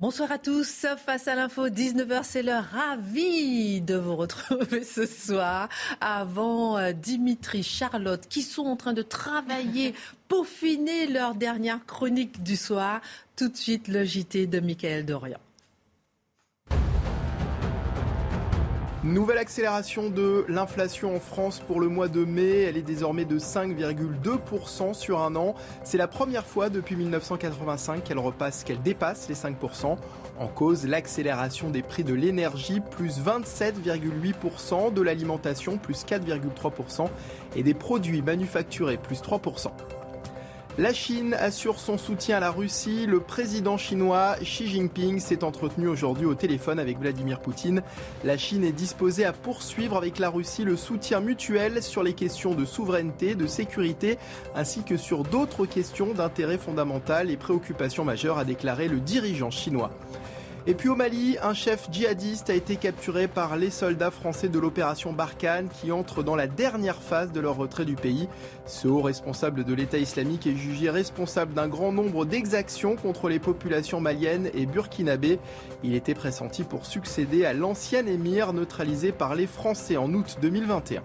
Bonsoir à tous, face à l'info 19h, c'est l'heure ravi de vous retrouver ce soir avant euh, Dimitri, Charlotte qui sont en train de travailler, peaufiner leur dernière chronique du soir. Tout de suite le JT de Michael Dorian. Nouvelle accélération de l'inflation en France pour le mois de mai. Elle est désormais de 5,2% sur un an. C'est la première fois depuis 1985 qu'elle repasse, qu'elle dépasse les 5%. En cause, l'accélération des prix de l'énergie, plus 27,8%, de l'alimentation, plus 4,3%, et des produits manufacturés, plus 3%. La Chine assure son soutien à la Russie. Le président chinois Xi Jinping s'est entretenu aujourd'hui au téléphone avec Vladimir Poutine. La Chine est disposée à poursuivre avec la Russie le soutien mutuel sur les questions de souveraineté, de sécurité, ainsi que sur d'autres questions d'intérêt fondamental et préoccupations majeures, a déclaré le dirigeant chinois. Et puis au Mali, un chef djihadiste a été capturé par les soldats français de l'opération Barkhane qui entrent dans la dernière phase de leur retrait du pays. Ce haut responsable de l'État islamique est jugé responsable d'un grand nombre d'exactions contre les populations maliennes et burkinabées. Il était pressenti pour succéder à l'ancien émir neutralisé par les Français en août 2021.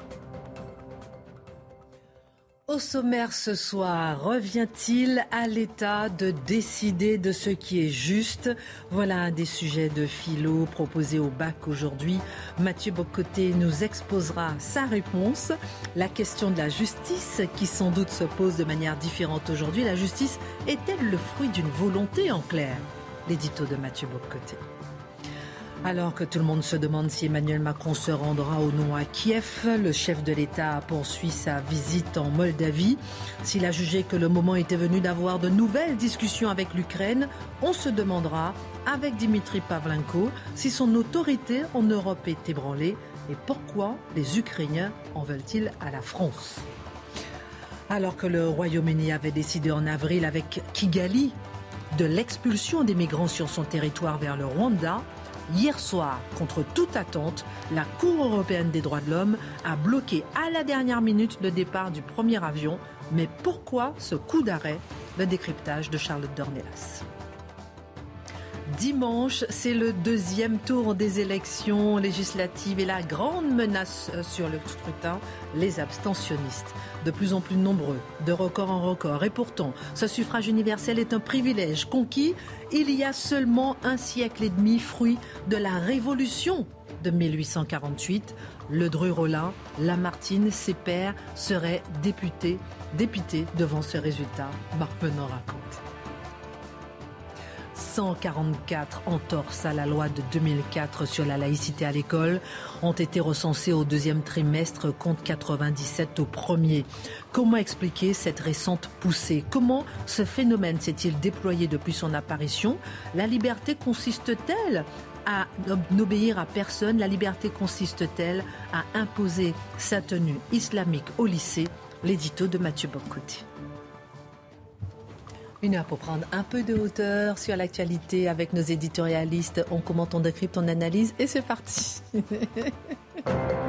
Au sommaire ce soir, revient-il à l'État de décider de ce qui est juste? Voilà un des sujets de philo proposés au bac aujourd'hui. Mathieu Bocoté nous exposera sa réponse. La question de la justice qui sans doute se pose de manière différente aujourd'hui. La justice est-elle le fruit d'une volonté en clair? L'édito de Mathieu Bocoté. Alors que tout le monde se demande si Emmanuel Macron se rendra ou non à Kiev, le chef de l'État poursuit sa visite en Moldavie. S'il a jugé que le moment était venu d'avoir de nouvelles discussions avec l'Ukraine, on se demandera, avec Dimitri Pavlenko, si son autorité en Europe est ébranlée et pourquoi les Ukrainiens en veulent-ils à la France. Alors que le Royaume-Uni avait décidé en avril avec Kigali de l'expulsion des migrants sur son territoire vers le Rwanda, Hier soir, contre toute attente, la Cour européenne des droits de l'homme a bloqué à la dernière minute le départ du premier avion. Mais pourquoi ce coup d'arrêt? Le décryptage de Charlotte Dornelas. Dimanche, c'est le deuxième tour des élections législatives et la grande menace sur le scrutin, les abstentionnistes. De plus en plus nombreux, de record en record. Et pourtant, ce suffrage universel est un privilège conquis il y a seulement un siècle et demi, fruit de la révolution de 1848. Le Dru-Rollin, Lamartine, ses pairs seraient députés, députés devant ce résultat. Marc raconte. 144 entorses à la loi de 2004 sur la laïcité à l'école ont été recensées au deuxième trimestre contre 97 au premier. Comment expliquer cette récente poussée? Comment ce phénomène s'est-il déployé depuis son apparition? La liberté consiste-t-elle à n'obéir à personne? La liberté consiste-t-elle à imposer sa tenue islamique au lycée? L'édito de Mathieu Bocoté. Une heure pour prendre un peu de hauteur sur l'actualité avec nos éditorialistes. On commente, on décrypte, on analyse et c'est parti.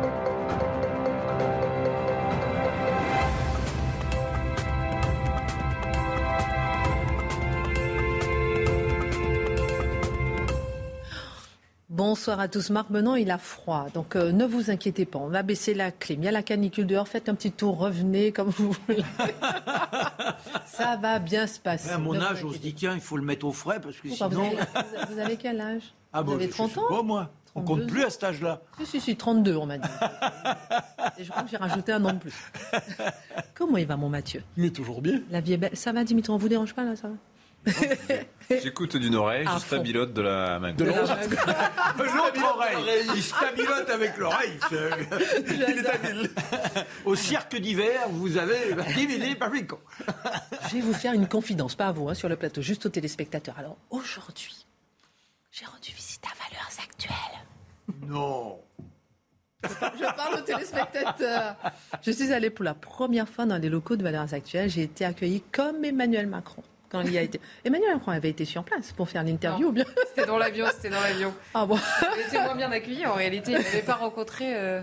Bonsoir à tous. Marc Menon, il a froid. Donc euh, ne vous inquiétez pas, on va baisser la clim. Il y a la canicule dehors, faites un petit tour, revenez comme vous voulez. Ça va bien se passer. à mon âge, on se dit tiens, il faut le mettre au frais parce que Pourquoi sinon. vous, avez, vous avez quel âge Ah Vous bon, avez je- 30 je sais ans pas, moi. On 32 compte plus à cet âge-là. Si, si, si, 32, on m'a dit. Et je crois que j'ai rajouté un an de plus. Comment il va, mon Mathieu? Mais toujours bien. La vie est belle. Ça va, Dimitri On vous dérange pas, là Ça va? J'écoute d'une oreille, À je stabilote de la main. De l'autre l'autre oreille. Il stabilote avec l'oreille. c'est- Il est habile. Au cirque d'hiver, vous avez divisé par. Je vais vous faire une confidence, pas à vous, hein, sur le plateau, juste aux téléspectateurs. Alors, aujourd'hui, j'ai rendu visite à Valeurs Actuelles. Non. Je parle aux téléspectateurs. Je suis allée pour la première fois dans les locaux de Valeurs Actuelles. J'ai été accueillie comme Emmanuel Macron. Quand il y a été... Emmanuel Macron avait été sur place pour faire l'interview, bien C'était dans l'avion, c'était dans l'avion. Ah bon. Il était moins bien accueilli en réalité. Il n'avait pas rencontré euh,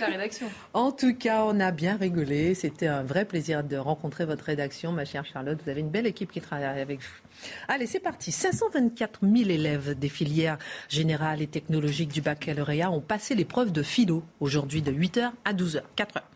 la rédaction. En tout cas, on a bien rigolé. C'était un vrai plaisir de rencontrer votre rédaction, ma chère Charlotte. Vous avez une belle équipe qui travaille avec vous. Allez, c'est parti. 524 000 élèves des filières générales et technologiques du baccalauréat ont passé l'épreuve de philo aujourd'hui de 8h à 12h, 4 heures.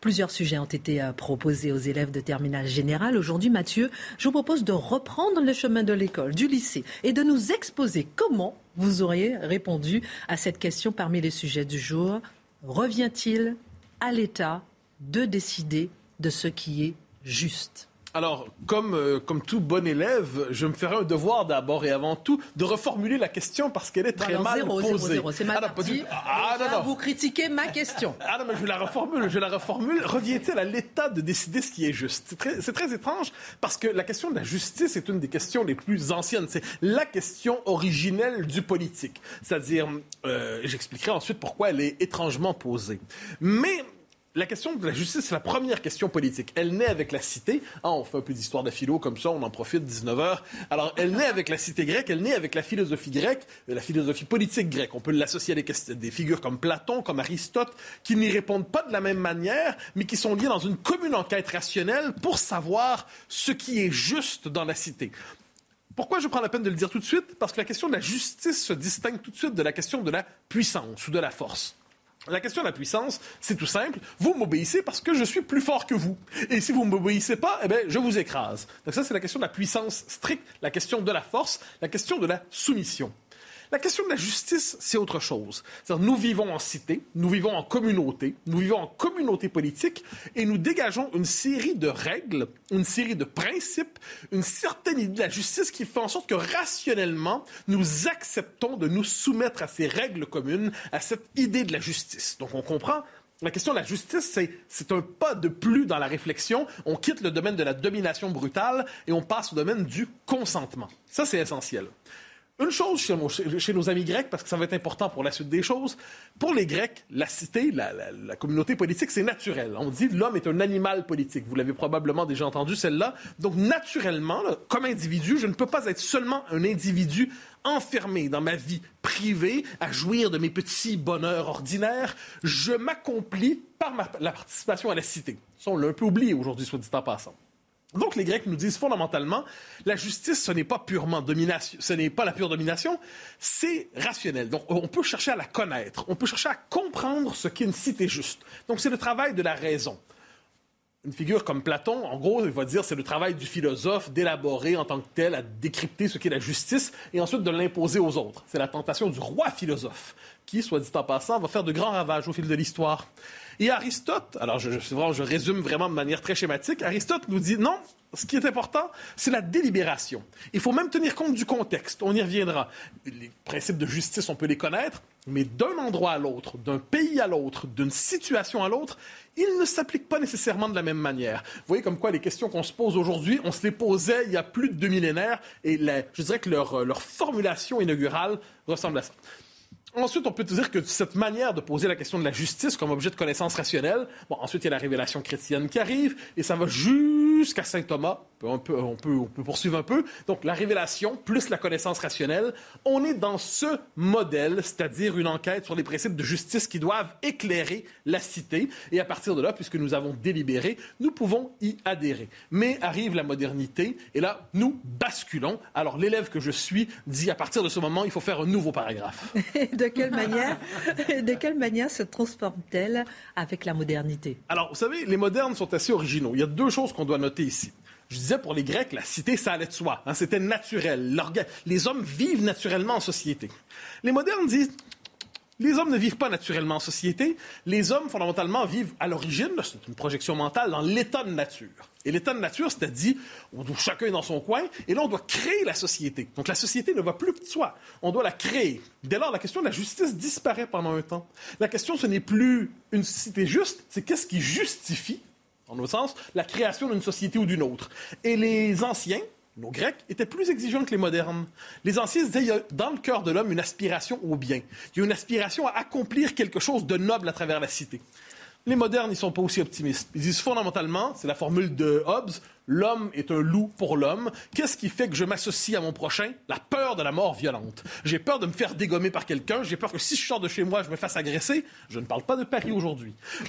Plusieurs sujets ont été euh, proposés aux élèves de terminale générale. Aujourd'hui, Mathieu, je vous propose de reprendre le chemin de l'école, du lycée, et de nous exposer comment vous auriez répondu à cette question parmi les sujets du jour. Revient-il à l'État de décider de ce qui est juste? Alors, comme, euh, comme tout bon élève, je me ferai un devoir d'abord et avant tout de reformuler la question parce qu'elle est très Alors, mal zéro, posée. zéro, zéro. C'est mal Ah non, parti. Ah, non, non. Vous critiquez ma question. Ah non, mais je la reformule, je la reformule. Revient-il à l'État de décider ce qui est juste? C'est très, c'est très étrange parce que la question de la justice est une des questions les plus anciennes. C'est la question originelle du politique. C'est-à-dire, euh, j'expliquerai ensuite pourquoi elle est étrangement posée. Mais la question de la justice, c'est la première question politique. Elle naît avec la cité. Ah, on fait un peu d'histoire de philo comme ça, on en profite 19 heures. Alors, elle naît avec la cité grecque, elle naît avec la philosophie grecque, euh, la philosophie politique grecque. On peut l'associer à des, des figures comme Platon, comme Aristote, qui n'y répondent pas de la même manière, mais qui sont liées dans une commune enquête rationnelle pour savoir ce qui est juste dans la cité. Pourquoi je prends la peine de le dire tout de suite? Parce que la question de la justice se distingue tout de suite de la question de la puissance ou de la force. La question de la puissance, c'est tout simple. Vous m'obéissez parce que je suis plus fort que vous. Et si vous ne m'obéissez pas, eh bien, je vous écrase. Donc ça, c'est la question de la puissance stricte, la question de la force, la question de la soumission. La question de la justice, c'est autre chose. Nous vivons en cité, nous vivons en communauté, nous vivons en communauté politique et nous dégageons une série de règles, une série de principes, une certaine idée de la justice qui fait en sorte que rationnellement, nous acceptons de nous soumettre à ces règles communes, à cette idée de la justice. Donc, on comprend la question de la justice, c'est, c'est un pas de plus dans la réflexion. On quitte le domaine de la domination brutale et on passe au domaine du consentement. Ça, c'est essentiel. Une chose chez, nos amis grecs, parce que ça va être important pour la suite des choses, pour les Grecs, la cité, la, communauté politique, c'est naturel. On dit l'homme est un animal politique. Vous l'avez probablement déjà entendu celle-là. Donc naturellement, comme individu, je ne peux pas être seulement un individu enfermé dans ma vie privée à jouir de mes petits bonheurs ordinaires. Je m'accomplis par la participation à la cité. Ça, on l'a un peu oublié aujourd'hui, soit dit en passant. Donc les Grecs nous disent fondamentalement, la justice, ce n'est pas purement domination, ce n'est pas la pure domination, c'est rationnel. Donc on peut chercher à la connaître, on peut chercher à comprendre ce qu'est une cité juste. Donc c'est le travail de la raison. Une figure comme Platon, en gros, il va dire c'est le travail du philosophe d'élaborer en tant que tel, à décrypter ce qu'est la justice et ensuite de l'imposer aux autres. C'est la tentation du roi philosophe qui, soit dit en passant, va faire de grands ravages au fil de l'histoire. Et Aristote, alors je, je, je résume vraiment de manière très schématique, Aristote nous dit non, ce qui est important, c'est la délibération. Il faut même tenir compte du contexte, on y reviendra. Les principes de justice, on peut les connaître, mais d'un endroit à l'autre, d'un pays à l'autre, d'une situation à l'autre, ils ne s'appliquent pas nécessairement de la même manière. Vous voyez comme quoi les questions qu'on se pose aujourd'hui, on se les posait il y a plus de deux millénaires, et je dirais que leur, formulation inaugurale ressemble à ça. Ensuite, on peut dire que cette manière de poser la question de la justice comme objet de connaissance rationnelle, bon, ensuite il y a la révélation chrétienne qui arrive, et ça va jusqu'à saint Thomas. On peut, on, peut, on peut poursuivre un peu. Donc la révélation plus la connaissance rationnelle, on est dans ce modèle, c'est-à-dire une enquête sur les principes de justice qui doivent éclairer la cité. Et à partir de là, puisque nous avons délibéré, nous pouvons y adhérer. Mais arrive la modernité, et là, nous basculons. Alors l'élève que je suis dit à partir de ce moment, il faut faire un nouveau paragraphe. de quelle manière, de quelle manière se transforme-t-elle avec la modernité? Alors, vous savez, les modernes sont assez originaux. Il y a deux choses qu'on doit noter ici. Je disais pour les Grecs, la cité, ça allait de soi. hein, C'était naturel. Les hommes vivent naturellement en société. Les modernes disent Les hommes ne vivent pas naturellement en société. Les hommes, fondamentalement, vivent à l'origine, c'est une projection mentale, dans l'état de nature. Et l'état de nature, c'est-à-dire où chacun est dans son coin, et là, on doit créer la société. Donc la société ne va plus que soi. On doit la créer. Dès lors, la question de la justice disparaît pendant un temps. La question, ce n'est plus une société juste, c'est qu'est-ce qui justifie, en autre sens, la création d'une société ou d'une autre. Et les anciens, nos Grecs étaient plus exigeants que les modernes. Les anciens disaient il y a dans le cœur de l'homme une aspiration au bien. Il y a une aspiration à accomplir quelque chose de noble à travers la cité. Les modernes, ils sont pas aussi optimistes. Ils disent fondamentalement, c'est la formule de Hobbes, L'homme est un loup pour l'homme. Qu'est-ce qui fait que je m'associe à mon prochain? La peur de la mort violente. J'ai peur de me faire dégommer par quelqu'un. J'ai peur que si je sors de chez moi, je me fasse agresser. Je ne parle pas de Paris aujourd'hui.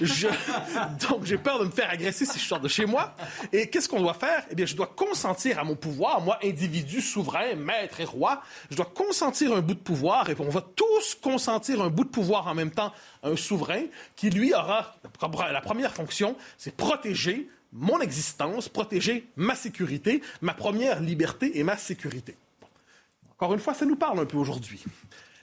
Donc, j'ai peur de me faire agresser si je sors de chez moi. Et qu'est-ce qu'on doit faire? Eh bien, je dois consentir à mon pouvoir, moi, individu souverain, maître et roi. Je dois consentir un bout de pouvoir et on va tous consentir un bout de pouvoir en même temps à un souverain qui, lui, aura la première fonction, c'est protéger mon existence, protéger ma sécurité, ma première liberté et ma sécurité. Encore une fois, ça nous parle un peu aujourd'hui.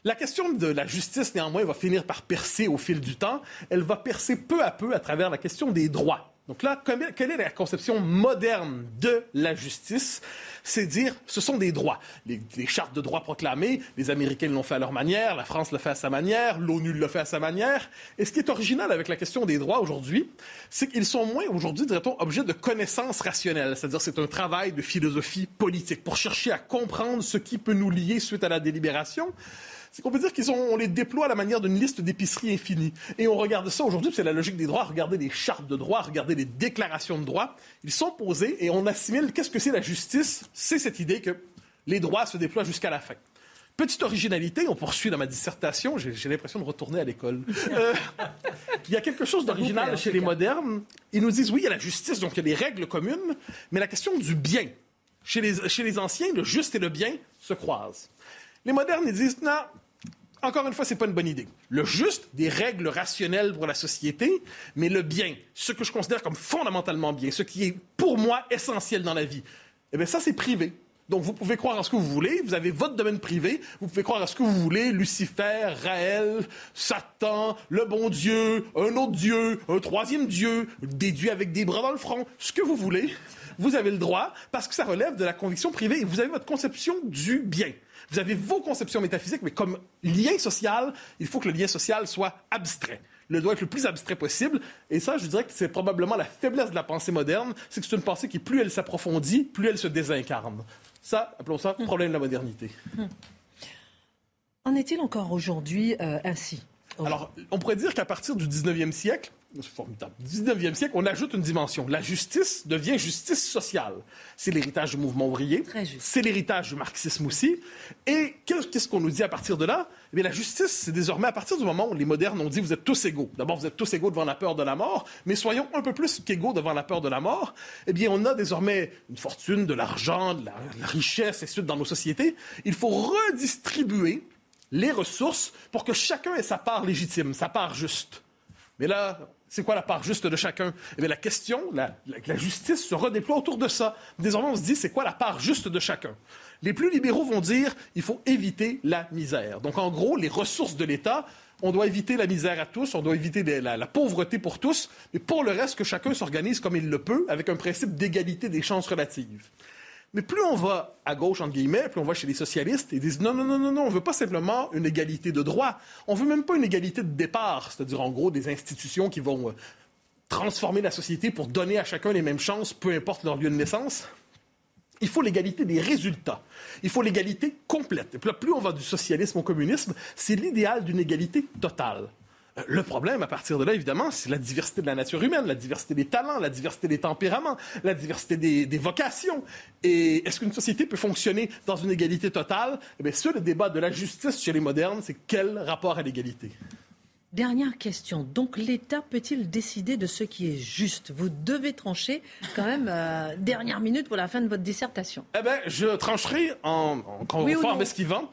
La question de la justice, néanmoins, va finir par percer au fil du temps. Elle va percer peu à peu à travers la question des droits. Donc là, quelle est la conception moderne de la justice? C'est dire, ce sont des droits. Les, chartes de droits proclamées, les Américains l'ont fait à leur manière, la France le fait à sa manière, l'ONU le fait à sa manière. Et ce qui est original avec la question des droits aujourd'hui, c'est qu'ils sont moins, aujourd'hui, dirait-on, objets de connaissances rationnelles. C'est-à-dire, c'est un travail de philosophie politique pour chercher à comprendre ce qui peut nous lier suite à la délibération c'est qu'on peut dire qu'ils on les déploie à la manière d'une liste d'épicerie infinie. Et on regarde ça aujourd'hui, c'est la logique des droits, regarder les chartes de droits, regarder les déclarations de droits. Ils sont posés et on assimile qu'est-ce que c'est la justice C'est cette idée que les droits se déploient jusqu'à la fin. Petite originalité, on poursuit dans ma dissertation, j'ai l'impression de retourner à l'école. Euh, il y a quelque chose d'original chez les modernes. Ils nous disent, oui, il y a la justice, donc il y a des règles communes, mais la question du bien. Chez les, chez les anciens, le juste et le bien se croisent. Les modernes, ils disent, non, encore une fois, c'est pas une bonne idée. Le juste, des règles rationnelles pour la société, mais le bien, ce que je considère comme fondamentalement bien, ce qui est pour moi essentiel dans la vie, eh bien ça, c'est privé. Donc, vous pouvez croire en ce que vous voulez, vous avez votre domaine privé, vous pouvez croire en ce que vous voulez, Lucifer, Raël, Satan, le bon Dieu, un autre Dieu, un troisième Dieu, des dieux avec des bras dans le front, ce que vous voulez, vous avez le droit, parce que ça relève de la conviction privée et vous avez votre conception du bien. Vous avez vos conceptions métaphysiques, mais comme lien social, il faut que le lien social soit abstrait. Le doit être le plus abstrait possible. Et ça, je dirais que c'est probablement la faiblesse de la pensée moderne, c'est que c'est une pensée qui, plus elle s'approfondit, plus elle se désincarne. Ça, appelons ça problème de la modernité. En est-il encore aujourd'hui euh, ainsi? Alors, on pourrait dire qu'à partir du 19e siècle, c'est formidable. 19e siècle, on ajoute une dimension. La justice devient justice sociale. C'est l'héritage du mouvement ouvrier. C'est l'héritage du marxisme aussi. Et qu'est-ce qu'on nous dit à partir de là? Eh bien, la justice, c'est désormais à partir du moment où les modernes ont dit vous êtes tous égaux. D'abord, vous êtes tous égaux devant la peur de la mort, mais soyons un peu plus qu'égaux devant la peur de la mort. Eh bien, on a désormais une fortune, de l'argent, de la, la richesse, et suite dans nos sociétés. Il faut redistribuer les ressources pour que chacun ait sa part légitime, sa part juste. Mais là, c'est quoi la part juste de chacun? Eh bien, la question, la, justice se redéploie autour de ça. Désormais, on se dit, c'est quoi la part juste de chacun? Les plus libéraux vont dire, il faut éviter la misère. Donc, en gros, les ressources de l'État, on doit éviter la misère à tous, on doit éviter la, la, pauvreté pour tous, mais pour le reste, que chacun s'organise comme il le peut, avec un principe d'égalité des chances relatives. Mais plus on va à gauche, entre guillemets, plus on va chez les socialistes, ils disent non, non, non, non, non, on veut pas simplement une égalité de droit. On veut même pas une égalité de départ, c'est-à-dire en gros des institutions qui vont euh, transformer la société pour donner à chacun les mêmes chances, peu importe leur lieu de naissance. Il faut l'égalité des résultats. Il faut l'égalité complète. Et plus on va du socialisme au communisme, c'est l'idéal d'une égalité totale. Le problème, à partir de là, évidemment, c'est la diversité de la nature humaine, la diversité des talents, la diversité des tempéraments, la diversité des, vocations. Et est-ce qu'une société peut fonctionner dans une égalité totale? Eh bien, sur le débat de la justice chez les modernes, c'est quel rapport à l'égalité? Dernière question. Donc l'État peut-il décider de ce qui est juste? Vous devez trancher quand même euh, dernière minute pour la fin de votre dissertation. Eh bien, je trancherai en, en, en, en esquivant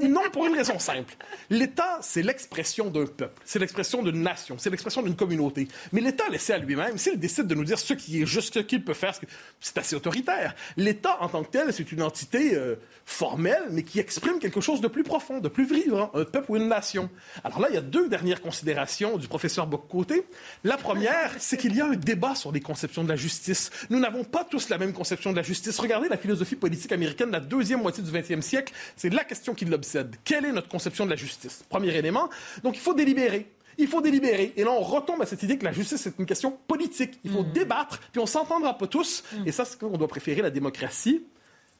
Non, pour une raison simple. L'État, c'est l'expression d'un peuple, c'est l'expression d'une nation, c'est l'expression d'une communauté. Mais l'État, laissé à lui-même, s'il décide de nous dire ce qui est juste, ce qu'il peut faire, c'est assez autoritaire. L'État, en tant que tel, c'est une entité euh, formelle, mais qui exprime quelque chose de plus profond, de plus vivant, un peuple ou une nation. Alors là, il y a deux dernières considérations du professeur Boccoté. La première, c'est qu'il y a un débat sur les conceptions de la justice. Nous n'avons pas tous la même conception de la justice. Regardez la philosophie politique américaine de la deuxième moitié du 20e siècle. C'est la question qui l'obsède. Quelle est notre conception de la justice? Premier élément. Donc, il faut délibérer. Il faut délibérer. Et là, on retombe à cette idée que la justice, c'est une question politique. Il faut mm. débattre, puis on s'entendra pas tous. Mm. Et ça, c'est qu'on doit préférer la démocratie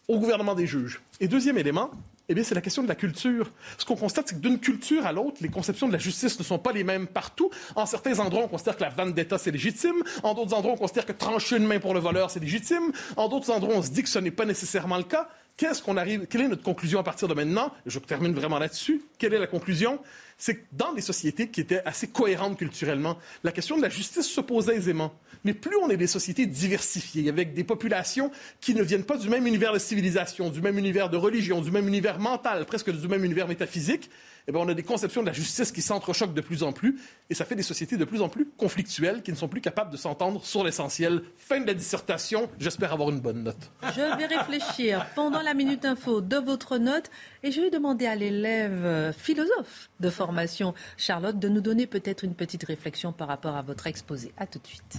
au gouvernement des juges. Et deuxième élément, eh bien, c'est la question de la culture. Ce qu'on constate, c'est que d'une culture à l'autre, les conceptions de la justice ne sont pas les mêmes partout. En certains endroits, on considère que la vendetta, c'est légitime. En d'autres endroits, on considère que trancher une main pour le voleur, c'est légitime. En d'autres endroits, on se dit que ce n'est pas nécessairement le cas. Qu'est-ce qu'on arrive, quelle est notre conclusion à partir de maintenant? Je termine vraiment là-dessus. Quelle est la conclusion? C'est que dans des sociétés qui étaient assez cohérentes culturellement, la question de la justice se posait aisément. Mais plus on est des sociétés diversifiées, avec des populations qui ne viennent pas du même univers de civilisation, du même univers de religion, du même univers mental, presque du même univers métaphysique, eh bien, on a des conceptions de la justice qui s'entrechoquent de plus en plus, et ça fait des sociétés de plus en plus conflictuelles, qui ne sont plus capables de s'entendre sur l'essentiel. Fin de la dissertation, j'espère avoir une bonne note. Je vais réfléchir pendant la minute info de votre note, et je vais demander à l'élève philosophe de formation, Charlotte, de nous donner peut-être une petite réflexion par rapport à votre exposé. À tout de suite.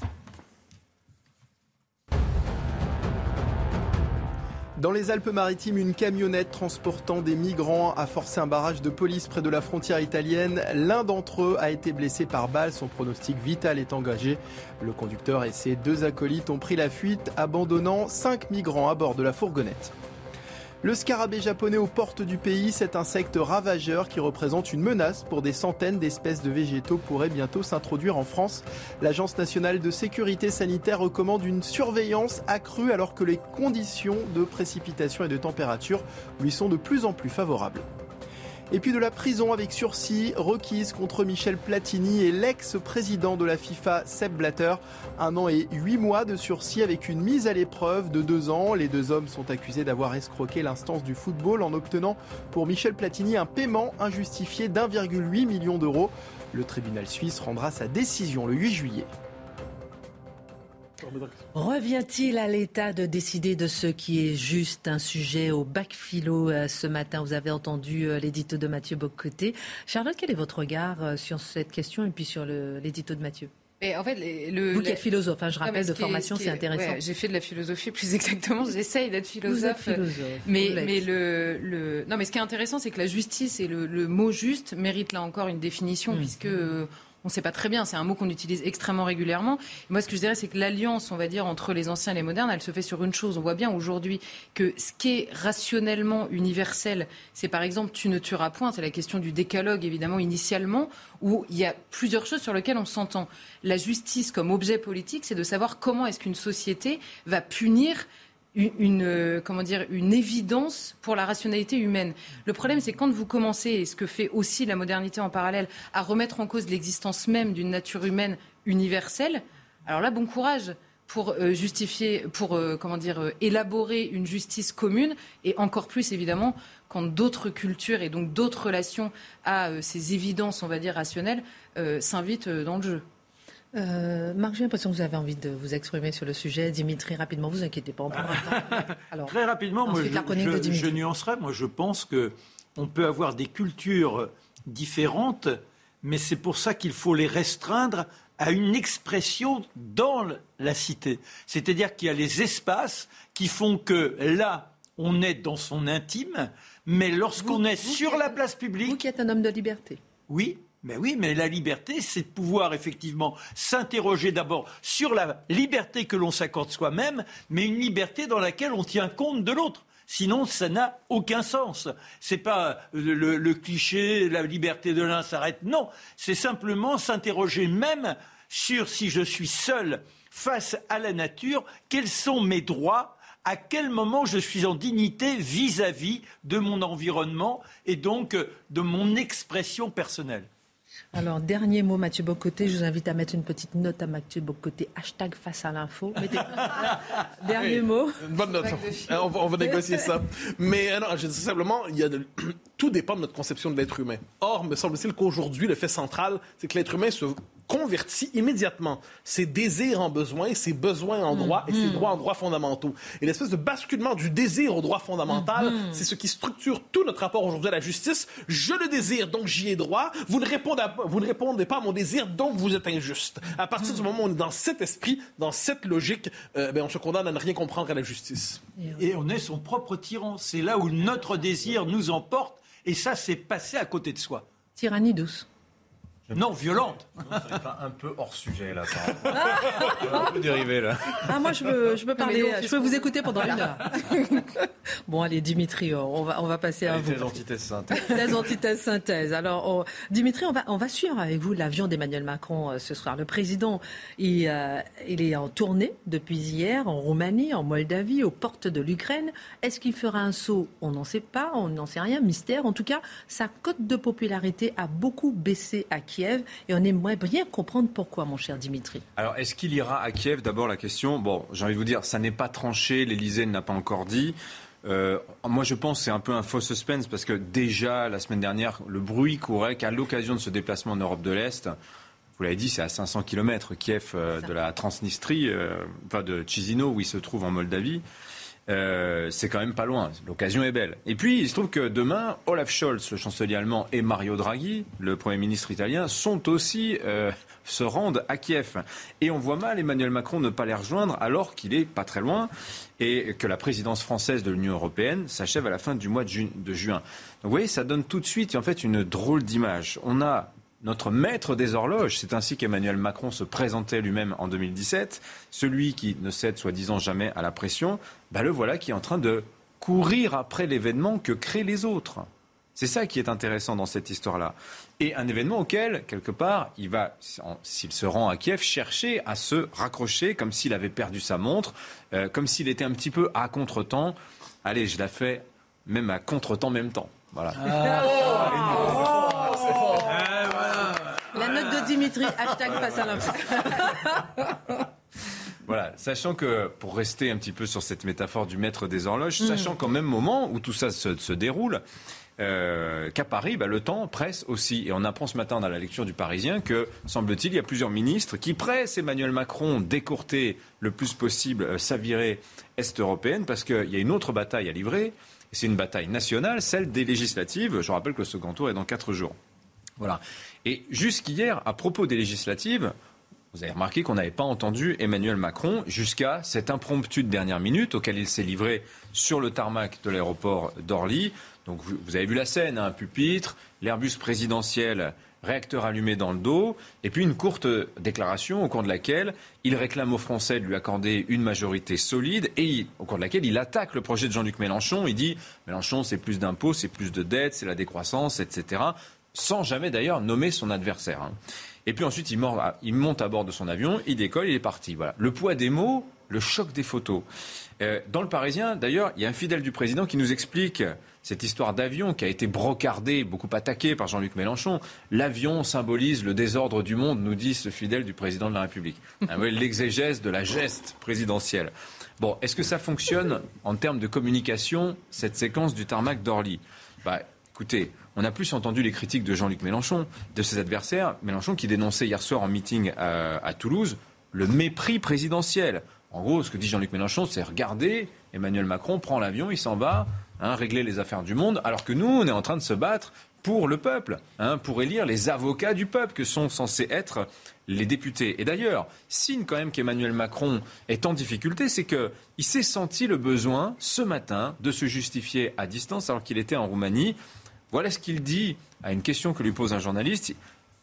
Dans les Alpes-Maritimes, une camionnette transportant des migrants a forcé un barrage de police près de la frontière italienne. L'un d'entre eux a été blessé par balle. Son pronostic vital est engagé. Le conducteur et ses deux acolytes ont pris la fuite, abandonnant cinq migrants à bord de la fourgonnette. Le scarabée japonais aux portes du pays, cet insecte ravageur qui représente une menace pour des centaines d'espèces de végétaux pourrait bientôt s'introduire en France. L'Agence nationale de sécurité sanitaire recommande une surveillance accrue alors que les conditions de précipitation et de température lui sont de plus en plus favorables. Et puis de la prison avec sursis requise contre Michel Platini et l'ex-président de la FIFA, Seb Blatter. Un an et huit mois de sursis avec une mise à l'épreuve de deux ans. Les deux hommes sont accusés d'avoir escroqué l'instance du football en obtenant pour Michel Platini un paiement injustifié d'1,8 million d'euros. Le tribunal suisse rendra sa décision le 8 juillet. Revient-il à l'État de décider de ce qui est juste un sujet au bac philo euh, ce matin? Vous avez entendu euh, l'édito de Mathieu Bocoté. Charlotte, quel est votre regard euh, sur cette question et puis sur l'édito de Mathieu? En fait, le, Vous qui êtes philosophe, hein, je rappelle, de formation, c'est intéressant. j'ai fait de la philosophie, plus exactement. J'essaye d'être philosophe. Mais, mais le, le, non, mais ce qui est intéressant, c'est que la justice et le, mot juste méritent là encore une définition, mmh. puisque on ne sait pas très bien. C'est un mot qu'on utilise extrêmement régulièrement. moi, ce que je dirais, c'est que l'alliance, on va dire, entre les anciens et les modernes, elle se fait sur une chose. On voit bien aujourd'hui que ce qui est rationnellement universel, c'est par exemple tu ne tueras point. C'est la question du décalogue, évidemment, initialement, où il y a plusieurs choses sur lesquelles on s'entend. La justice comme objet politique, c'est de savoir comment est-ce qu'une société va punir une, euh, comment dire, une évidence pour la rationalité humaine. Le problème, c'est quand vous commencez, et ce que fait aussi la modernité en parallèle, à remettre en cause l'existence même d'une nature humaine universelle, alors là, bon courage pour euh, justifier, pour euh, comment dire, élaborer une justice commune, et encore plus évidemment quand d'autres cultures et donc d'autres relations à ces évidences, on va dire rationnelles, s'invitent dans le jeu. Euh, Marc, j'ai l'impression que vous avez envie de vous exprimer sur le sujet. Dimitri, rapidement, vous inquiétez pas. Alors, Très rapidement, moi, je, je, je, nuancerai. Moi, je pense qu'on peut avoir des cultures différentes, mais c'est pour ça qu'il faut les restreindre à une expression dans la cité. C'est-à-dire qu'il y a les espaces qui font que là, on est dans son intime, mais lorsqu'on est sur la place publique. Vous qui êtes un homme de liberté. Oui, mais oui, mais la liberté, c'est de pouvoir effectivement s'interroger d'abord sur la liberté que l'on s'accorde soi-même, mais une liberté dans laquelle on tient compte de l'autre. Sinon, ça n'a aucun sens. C'est pas le, le, cliché, la liberté de l'un s'arrête. Non, c'est simplement s'interroger même sur si je suis seul face à la nature, quels sont mes droits, à quel moment je suis en dignité vis à -vis de mon environnement et donc de mon expression personnelle. Alors, dernier mot, Mathieu Bocoté. Je vous invite à mettre une petite note à Mathieu Bocoté. Hashtag face à l'info. dernier mot. bonne note. On va, on va, négocier ça. Mais euh, non, je dis simplement, il y a tout dépend de notre conception de l'être humain. Or, me semble-t-il qu'aujourd'hui, le fait central, c'est que l'être humain se convertit immédiatement ses désirs en besoins, ses besoins en droits et ses mm-hmm. droits en droits fondamentaux. Et l'espèce de basculement du désir au droit fondamental, mm-hmm. c'est ce qui structure tout notre rapport aujourd'hui à la justice. Je le désire, donc j'y ai droit. Vous ne, répondez vous ne répondez pas à mon désir, donc vous êtes injuste. À partir du moment où on est dans cet esprit, dans cette logique, euh, ben on se condamne à ne rien comprendre à la justice. Et on est son propre tyran. C'est là où notre désir nous emporte. Et ça, c'est passé à côté de soi. Tyrannie douce. Non, violente. un peu hors sujet là. un peu dérivé là. Ah, moi je peux, je peux parler, je peux vous écouter pendant une heure. bon allez Dimitri, on va, on va passer à vous. Thèse, antithèse, synthèse. Thèse, antithèse, synthèse. Alors Dimitri, on va, on va suivre avec vous l'avion d'Emmanuel Macron euh, ce soir. Le président, il, euh, il est en tournée depuis hier en Roumanie, en Moldavie, aux portes de l'Ukraine. Est-ce qu'il fera un saut? On n'en sait pas, on n'en sait rien, mystère. En tout cas, sa cote de popularité a beaucoup baissé à Kiev et on aimerait bien comprendre pourquoi, mon cher Dimitri. Alors, est-ce qu'il ira à Kiev? D'abord, la question. Bon, j'ai envie de vous dire, ça n'est pas tranché. L'Élysée ne l'a pas encore dit. Euh, moi, je pense que c'est un peu un faux suspense parce que déjà, la semaine dernière, le bruit courait qu'à l'occasion de ce déplacement en Europe de l'Est, vous l'avez dit, c'est à 500 km Kiev euh, de la Transnistrie, euh, enfin de Chisinau, où il se trouve en Moldavie. Euh, c'est quand même pas loin. L'occasion est belle. Et puis, il se trouve que demain, Olaf Scholz, le chancelier allemand, et Mario Draghi, le Premier ministre italien, sont aussi, euh, se rendent à Kiev. Et on voit mal Emmanuel Macron ne pas les rejoindre alors qu'il est pas très loin et que la présidence française de l'Union européenne s'achève à la fin du mois de, juin. Donc, vous voyez, ça donne tout de suite, en fait, une drôle d'image. On a notre maître des horloges. C'est ainsi qu'Emmanuel Macron se présentait lui-même en 2017. Celui qui ne cède soi-disant jamais à la pression, bah le voilà qui est en train de courir après l'événement que créent les autres. C'est ça qui est intéressant dans cette histoire-là. Et un événement auquel, quelque part, il va, s'il se rend à Kiev, chercher à se raccrocher comme s'il avait perdu sa montre, euh, comme s'il était un petit peu à contre-temps. Allez, je la fais même à contre-temps, même temps. Voilà. Ah. De Dimitri, hashtag face à l'info. Voilà, sachant que, pour rester un petit peu sur cette métaphore du maître des horloges, mm. sachant qu'au même moment où tout ça se, déroule, euh, qu'à Paris, bah, le temps presse aussi. Et on apprend ce matin dans la lecture du Parisien que, semble-t-il, il y a plusieurs ministres qui pressent Emmanuel Macron d'écourter le plus possible euh, sa virée est-européenne, parce qu'il y a une autre bataille à livrer. C'est une bataille nationale, celle des législatives. Je rappelle que le second tour est dans quatre jours. Voilà. Et jusqu'hier, à propos des législatives, vous avez remarqué qu'on n'avait pas entendu Emmanuel Macron jusqu'à cet impromptu de dernière minute auquel il s'est livré sur le tarmac de l'aéroport d'Orly. Donc vous, avez vu la scène, un pupitre, l'Airbus présidentiel, réacteur allumé dans le dos, et puis une courte déclaration au cours de laquelle il réclame aux Français de lui accorder une majorité solide et au cours de laquelle il attaque le projet de Jean-Luc Mélenchon. Il dit Mélenchon, c'est plus d'impôts, c'est plus de dettes, c'est la décroissance, etc sans jamais d'ailleurs nommer son adversaire. Hein. Et puis ensuite, il, monte à bord de son avion, il décolle, il est parti. Voilà. Le poids des mots, le choc des photos. Euh, dans le Parisien, d'ailleurs, il y a un fidèle du président qui nous explique cette histoire d'avion qui a été brocardée, beaucoup attaquée par Jean-Luc Mélenchon. L'avion symbolise le désordre du monde, nous dit ce fidèle du président de la République. Ah l'exégèse de la geste présidentielle. Bon, est-ce que ça fonctionne en termes de communication, cette séquence du tarmac d'Orly? Bah, Écoutez, on a plus entendu les critiques de Jean-Luc Mélenchon, de ses adversaires. Mélenchon qui dénonçait hier soir en meeting à, Toulouse le mépris présidentiel. En gros, ce que dit Jean-Luc Mélenchon, c'est regardez, Emmanuel Macron prend l'avion, il s'en va, hein, régler les affaires du monde, alors que nous, on est en train de se battre pour le peuple, hein, pour élire les avocats du peuple que sont censés être les députés. Et d'ailleurs, signe quand même qu'Emmanuel Macron est en difficulté, c'est qu'il s'est senti le besoin ce matin de se justifier à distance alors qu'il était en Roumanie voilà ce qu'il dit à une question que lui pose un journaliste.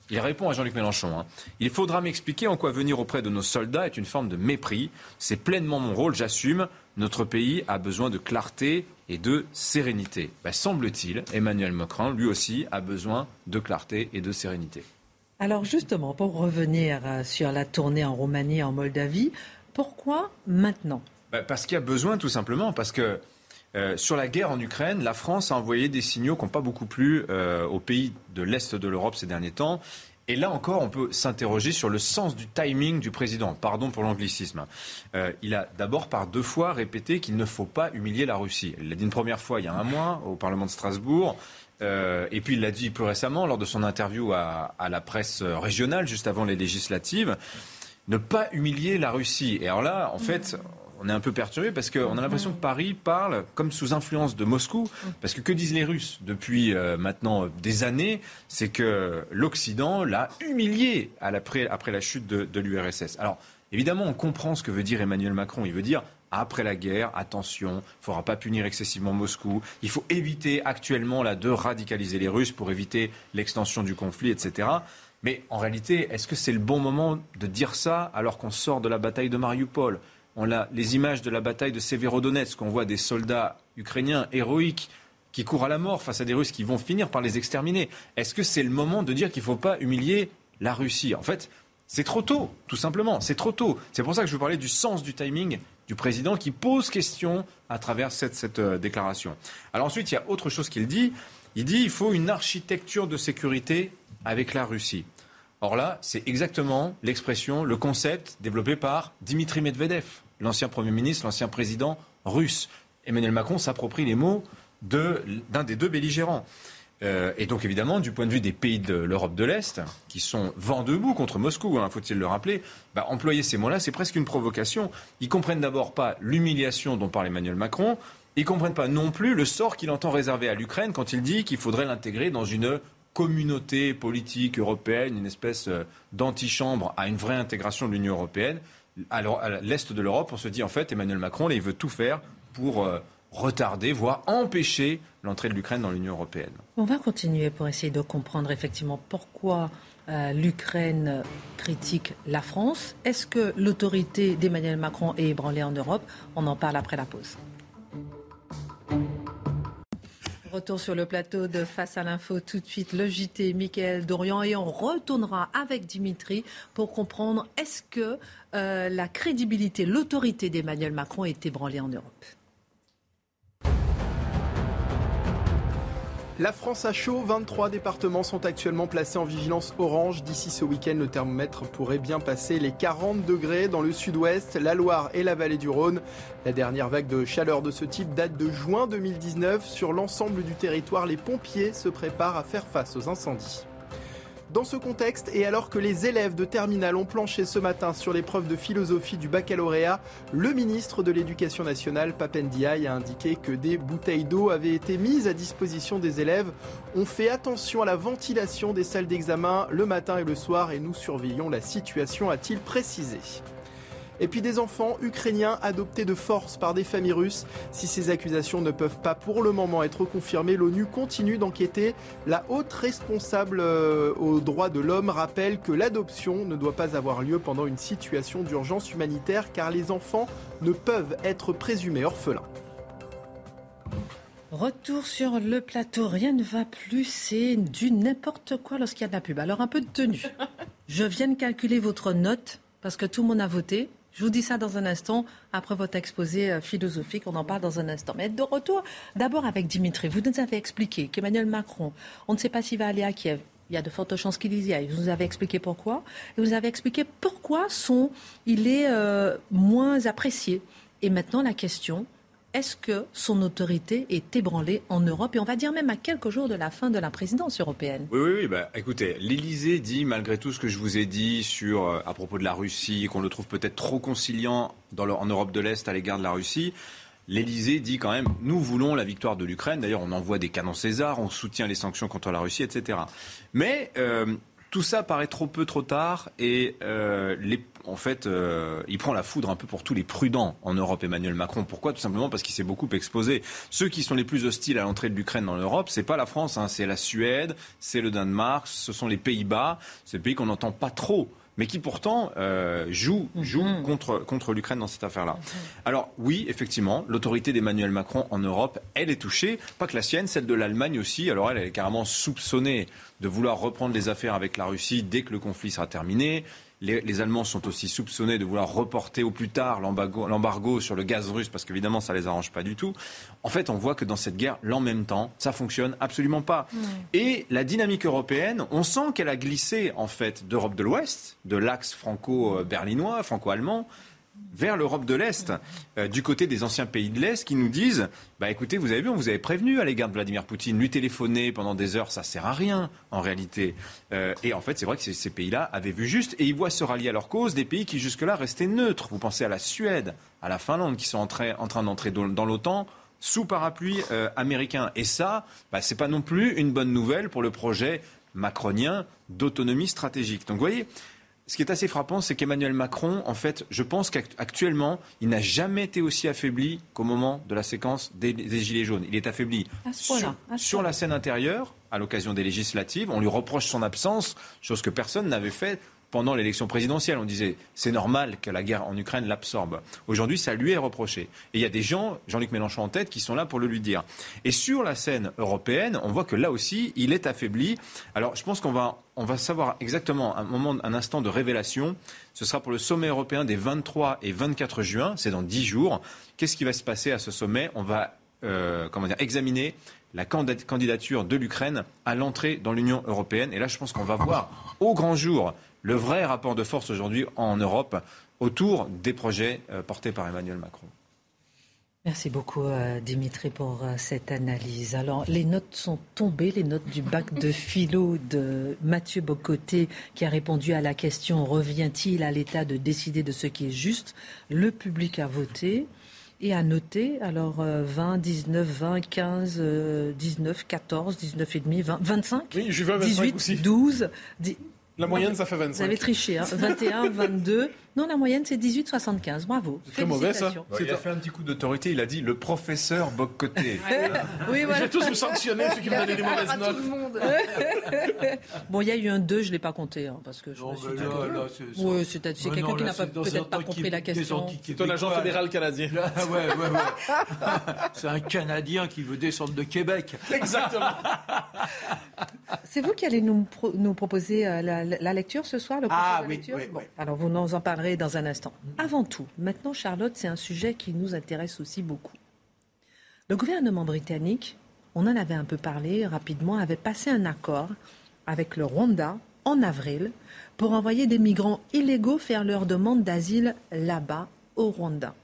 Il répond à Jean-Luc Mélenchon. Hein. Il faudra m'expliquer en quoi venir auprès de nos soldats est une forme de mépris. C'est pleinement mon rôle, j'assume. Notre pays a besoin de clarté et de sérénité. Ben, semble-t-il, Emmanuel Macron, lui aussi, a besoin de clarté et de sérénité. Alors justement, pour revenir euh, sur la tournée en Roumanie, en Moldavie, pourquoi maintenant? Ben, Parce qu'il y a besoin, tout simplement, parce que Euh, sur la guerre en Ukraine, la France a envoyé des signaux qui n'ont pas beaucoup plu euh, aux pays de l'Est de l'Europe ces derniers temps. Et là encore, on peut s'interroger sur le sens du timing du président. Pardon pour l'anglicisme. Euh, il a d'abord par deux fois répété qu'il ne faut pas humilier la Russie. Il l'a dit une première fois il y a un mois au Parlement de Strasbourg. Et puis il l'a dit plus récemment lors de son interview à, à, la presse régionale juste avant les législatives. Ne pas humilier la Russie. Et alors là, en fait, on est un peu perturbé parce qu'on a l'impression que Paris parle comme sous influence de Moscou. Parce que que disent les Russes depuis euh, maintenant des années C'est que l'Occident l'a humilié après, la chute de, de l'URSS. Alors, évidemment, on comprend ce que veut dire Emmanuel Macron. Il veut dire après la guerre, attention, il ne faudra pas punir excessivement Moscou. Il faut éviter actuellement là, de radicaliser les Russes pour éviter l'extension du conflit, etc. Mais en réalité, est-ce que c'est le bon moment de dire ça alors qu'on sort de la bataille de Mariupol? On a les images de la bataille de Severodonetsk, on voit des soldats ukrainiens héroïques qui courent à la mort face à des Russes qui vont finir par les exterminer. Est-ce que c'est le moment de dire qu'il ne faut pas humilier la Russie? En fait, c'est trop tôt, tout simplement. C'est trop tôt. C'est pour ça que je veux parler du sens du timing du président qui pose question à travers cette, cette euh, déclaration. Alors ensuite, il y a autre chose qu'il dit. Il dit qu'il faut une architecture de sécurité avec la Russie. Or là, c'est exactement l'expression, le concept développé par Dimitri Medvedev l'ancien Premier ministre, l'ancien président russe. Emmanuel Macron s'approprie les mots d'un des deux belligérants. Euh, et donc évidemment, du point de vue des pays de l'Europe de l'Est, qui sont vent debout contre Moscou, hein, faut-il le rappeler, bah, employer ces mots-là, c'est presque une provocation. Ils comprennent d'abord pas l'humiliation dont parle Emmanuel Macron, ils comprennent pas non plus le sort qu'il entend réserver à l'Ukraine quand il dit qu'il faudrait l'intégrer dans une communauté politique européenne, une espèce euh, d'antichambre à une vraie intégration de l'Union européenne à l'est de l'Europe, on se dit en fait Emmanuel Macron, il veut tout faire pour euh, retarder, voire empêcher l'entrée de l'Ukraine dans l'Union européenne. On va continuer pour essayer de comprendre effectivement pourquoi euh, l'Ukraine critique la France. Est-ce que l'autorité d'Emmanuel Macron est ébranlée en Europe? On en parle après la pause. Retour sur le plateau de Face à l'info tout de suite, le JT, Mickaël Dorian, et on retournera avec Dimitri pour comprendre est-ce que euh, la crédibilité, l'autorité d'Emmanuel Macron est ébranlée en Europe. La France a chaud, 23 départements sont actuellement placés en vigilance orange. D'ici ce week-end, le thermomètre pourrait bien passer les 40 degrés dans le sud-ouest, la Loire et la vallée du Rhône. La dernière vague de chaleur de ce type date de juin 2019. Sur l'ensemble du territoire, les pompiers se préparent à faire face aux incendies. Dans ce contexte, et alors que les élèves de terminale ont planché ce matin sur l'épreuve de philosophie du baccalauréat, le ministre de l'Éducation nationale, Papendiaï, a indiqué que des bouteilles d'eau avaient été mises à disposition des élèves. On fait attention à la ventilation des salles d'examen le matin et le soir et nous surveillons la situation, a-t-il précisé. Et puis des enfants ukrainiens adoptés de force par des familles russes. Si ces accusations ne peuvent pas pour le moment être confirmées, l'ONU continue d'enquêter. La haute responsable euh, aux droits de l'homme rappelle que l'adoption ne doit pas avoir lieu pendant une situation d'urgence humanitaire car les enfants ne peuvent être présumés orphelins. Retour sur le plateau, rien ne va plus, c'est du n'importe quoi lorsqu'il y a de la pub. Alors un peu de tenue. Je viens de calculer votre note parce que tout le monde a voté. Je vous dis ça dans un instant, après votre exposé euh, philosophique, on en parle dans un instant. Mais de retour, d'abord avec Dimitri, vous nous avez expliqué qu'Emmanuel Macron, on ne sait pas s'il va aller à Kiev. Il y a de fortes chances qu'il y aille. Vous nous avez expliqué pourquoi. Et vous avez expliqué pourquoi son, il est euh, moins apprécié. Et maintenant, la question, est-ce que son autorité est ébranlée en Europe et on va dire même à quelques jours de la fin de la présidence européenne? Oui, oui, oui. Bah, écoutez, l'Élysée dit, malgré tout ce que je vous ai dit sur, euh, à propos de la Russie, qu'on le trouve peut-être trop conciliant dans en Europe de l'Est à l'égard de la Russie, L'Elysée dit quand même, nous voulons la victoire de l'Ukraine. D'ailleurs, on envoie des canons César, on soutient les sanctions contre la Russie, etc. Mais euh, tout ça paraît trop peu, trop tard, et euh, en fait, euh, il prend la foudre un peu pour tous les prudents en Europe, Emmanuel Macron. Pourquoi? Tout simplement parce qu'il s'est beaucoup exposé. Ceux qui sont les plus hostiles à l'entrée de l'Ukraine dans l'Europe, c'est pas la France, hein, c'est la Suède, c'est le Danemark, ce sont les Pays-Bas, des pays qu'on n'entend pas trop mais qui pourtant euh, joue, joue mhm. contre, contre l'Ukraine dans cette affaire-là. Mhm. Alors oui, effectivement, l'autorité d'Emmanuel Macron en Europe, elle est touchée, pas que la sienne, celle de l'Allemagne aussi. Alors elle, elle est carrément soupçonnée de vouloir reprendre les affaires avec la Russie dès que le conflit sera terminé. Les, Allemands sont aussi soupçonnés de vouloir reporter au plus tard l'embargo sur le gaz russe parce qu'évidemment ça les arrange pas du tout. En fait, on voit que dans cette guerre, l'en même temps, ça fonctionne absolument pas. Et la dynamique européenne, on sent qu'elle a glissé en fait d'Europe de l'Ouest, de l'axe franco-berlinois, franco-allemand, vers l'Europe de l'Est, euh, du côté des anciens pays de l'Est, qui nous disent bah écoutez, vous avez vu, on vous avait prévenu à l'égard de Vladimir Poutine, lui téléphoner pendant des heures, ça sert à rien en réalité. Euh, et en fait, c'est vrai que ces pays-là avaient vu juste, et ils voient se rallier à leur cause des pays qui jusque-là restaient neutres. Vous pensez à la Suède, à la Finlande, qui sont en train, d'entrer dans l'OTAN sous parapluie euh, américain. Et ça, bah, c'est pas non plus une bonne nouvelle pour le projet macronien d'autonomie stratégique. Donc vous voyez, ce qui est assez frappant, c'est qu'Emmanuel Macron, en fait, je pense qu'actuellement, il n'a jamais été aussi affaibli qu'au moment de la séquence des, Gilets jaunes. Il est affaibli sur, la scène intérieure, à l'occasion des législatives. On lui reproche son absence, chose que personne n'avait fait pendant l'élection présidentielle. On disait c'est normal que la guerre en Ukraine l'absorbe. Aujourd'hui, ça lui est reproché. Et il y a des gens, Jean-Luc Mélenchon en tête, qui sont là pour le lui dire. Et sur la scène européenne, on voit que là aussi, il est affaibli. Alors, je pense qu'on va, on va savoir exactement un moment, un instant de révélation. Ce sera pour le sommet européen des 23 et 24 juin. C'est dans 10 jours. Qu'est-ce qui va se passer à ce sommet? On va euh, comment dire, examiner la candidature de l'Ukraine à l'entrée dans l'Union européenne. Et là, je pense qu'on va voir au grand jour le vrai rapport de force aujourd'hui en Europe autour des projets euh, portés par Emmanuel Macron. Merci beaucoup euh, Dimitri pour euh, cette analyse. Alors les notes sont tombées, les notes du bac de philo de Mathieu Bocoté qui a répondu à la question revient-il à l'État de décider de ce qui est juste? Le public a voté et a noté alors 20, 19, 20, 15, 19, 14, 19 et demi, 20, 25, oui, 18, aussi. 12, la moyenne, ça fait 25. Vous avez triché, hein 21, 22. Non, la moyenne, c'est 18,75. Bravo. C'est très mauvais, ça. il a fait un petit coup d'autorité. Il a dit le professeur Boccoté. oui, voilà. J'ai tous vous sanctionner, ceux qui me donnaient des mauvaises notes. Tout le monde. bon, il y a eu un 2, je ne l'ai pas compté. Hein, parce que je non, me suis là, là, c'est, oui, c'est, quelqu'un qui n'a peut-être pas compris la question. C'est un agent fédéral canadien. ouais, ouais, ouais. c'est un Canadien qui veut descendre de Québec. Exactement. c'est vous qui allez nous, nous proposer euh, la, la, lecture ce soir, le ah, oui, oui, bon, Alors, vous nous en parlerez dans un instant. Avant tout, maintenant, Charlotte, c'est un sujet qui nous intéresse aussi beaucoup. Le gouvernement britannique, on en avait un peu parlé rapidement, avait passé un accord avec le Rwanda en avril pour envoyer des migrants illégaux faire leur demande d'asile là-bas, au Rwanda.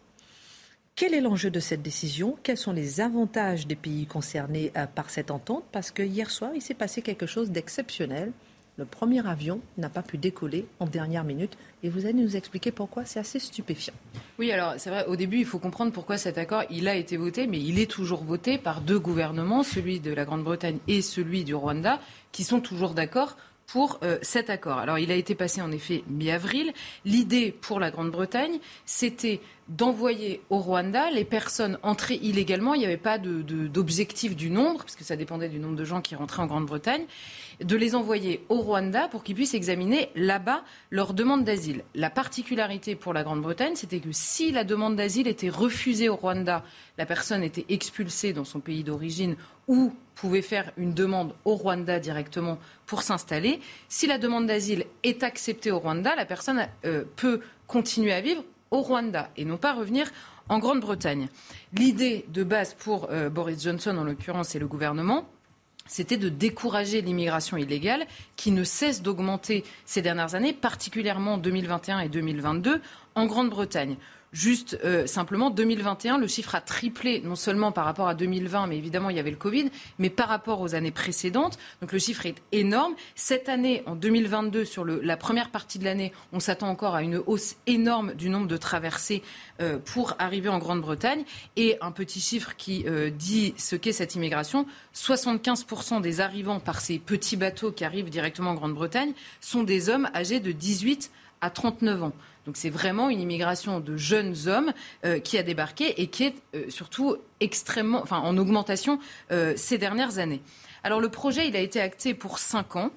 Quel est l'enjeu de cette décision? Quels sont les avantages des pays concernés euh, par cette entente? Parce que hier soir, il s'est passé quelque chose d'exceptionnel le premier avion n'a pas pu décoller en dernière minute. Et vous allez nous expliquer pourquoi c'est assez stupéfiant. Oui, alors c'est vrai, au début, il faut comprendre pourquoi cet accord, il a été voté, mais il est toujours voté par deux gouvernements, celui de la Grande-Bretagne et celui du Rwanda, qui sont toujours d'accord pour euh, cet accord. Alors il a été passé en effet mi-avril. L'idée pour la Grande-Bretagne, c'était d'envoyer au Rwanda les personnes entrées illégalement. Il n'y avait pas d'objectif du nombre, puisque ça dépendait du nombre de gens qui rentraient en Grande-Bretagne de les envoyer au Rwanda pour qu'ils puissent examiner là-bas leur demande d'asile. La particularité pour la Grande-Bretagne, c'était que si la demande d'asile était refusée au Rwanda, la personne était expulsée dans son pays d'origine ou pouvait faire une demande au Rwanda directement pour s'installer. Si la demande d'asile est acceptée au Rwanda, la personne euh, peut continuer à vivre au Rwanda et non pas revenir en Grande-Bretagne. L'idée de base pour euh, Boris Johnson, en l'occurrence, et le gouvernement, c'était de décourager l'immigration illégale qui ne cesse d'augmenter ces dernières années, particulièrement en 2021 et 2022 en Grande-Bretagne. Juste euh, simplement, 2021, le chiffre a triplé, non seulement par rapport à 2020, mais évidemment il y avait le Covid, mais par rapport aux années précédentes. Donc le chiffre est énorme. Cette année, en 2022, sur la première partie de l'année, on s'attend encore à une hausse énorme du nombre de traversées euh, pour arriver en Grande-Bretagne. Et un petit chiffre qui euh, dit ce qu'est cette immigration 75% des arrivants par ces petits bateaux qui arrivent directement en Grande-Bretagne sont des hommes âgés de 18 à 39 ans. Donc c'est vraiment une immigration de jeunes hommes euh, qui a débarqué et qui est euh, surtout extrêmement, enfin, en augmentation euh, ces dernières années. Alors le projet, il a été acté pour cinq ans.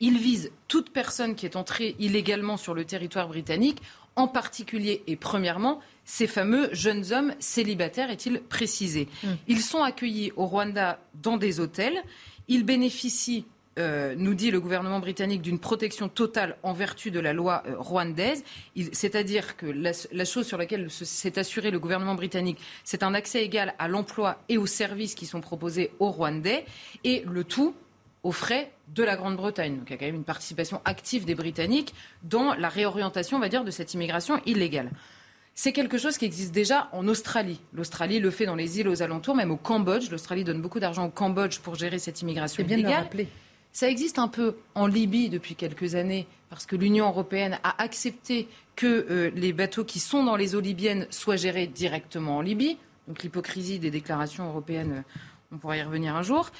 Il vise toute personne qui est entrée illégalement sur le territoire britannique, en particulier et premièrement ces fameux jeunes hommes célibataires, est-il précisé. Mmh. Ils sont accueillis au Rwanda dans des hôtels. Ils bénéficient euh, nous dit le gouvernement britannique, d'une protection totale en vertu de la loi euh, rwandaise. C'est-à-dire que la, chose sur laquelle s'est assuré le gouvernement britannique, c'est un accès égal à l'emploi et aux services qui sont proposés aux Rwandais, et le tout aux frais de la Grande-Bretagne. Donc il y a quand même une participation active des Britanniques dans la réorientation, on va dire, de cette immigration illégale. C'est quelque chose qui existe déjà en Australie. L'Australie le fait dans les îles aux alentours, même au Cambodge. L'Australie donne beaucoup d'argent au Cambodge pour gérer cette immigration bien illégale. Ça existe un peu en Libye depuis quelques années, parce que l'Union européenne a accepté que euh, les bateaux qui sont dans les eaux libyennes soient gérés directement en Libye. Donc l'hypocrisie des déclarations européennes, on pourra y revenir un jour.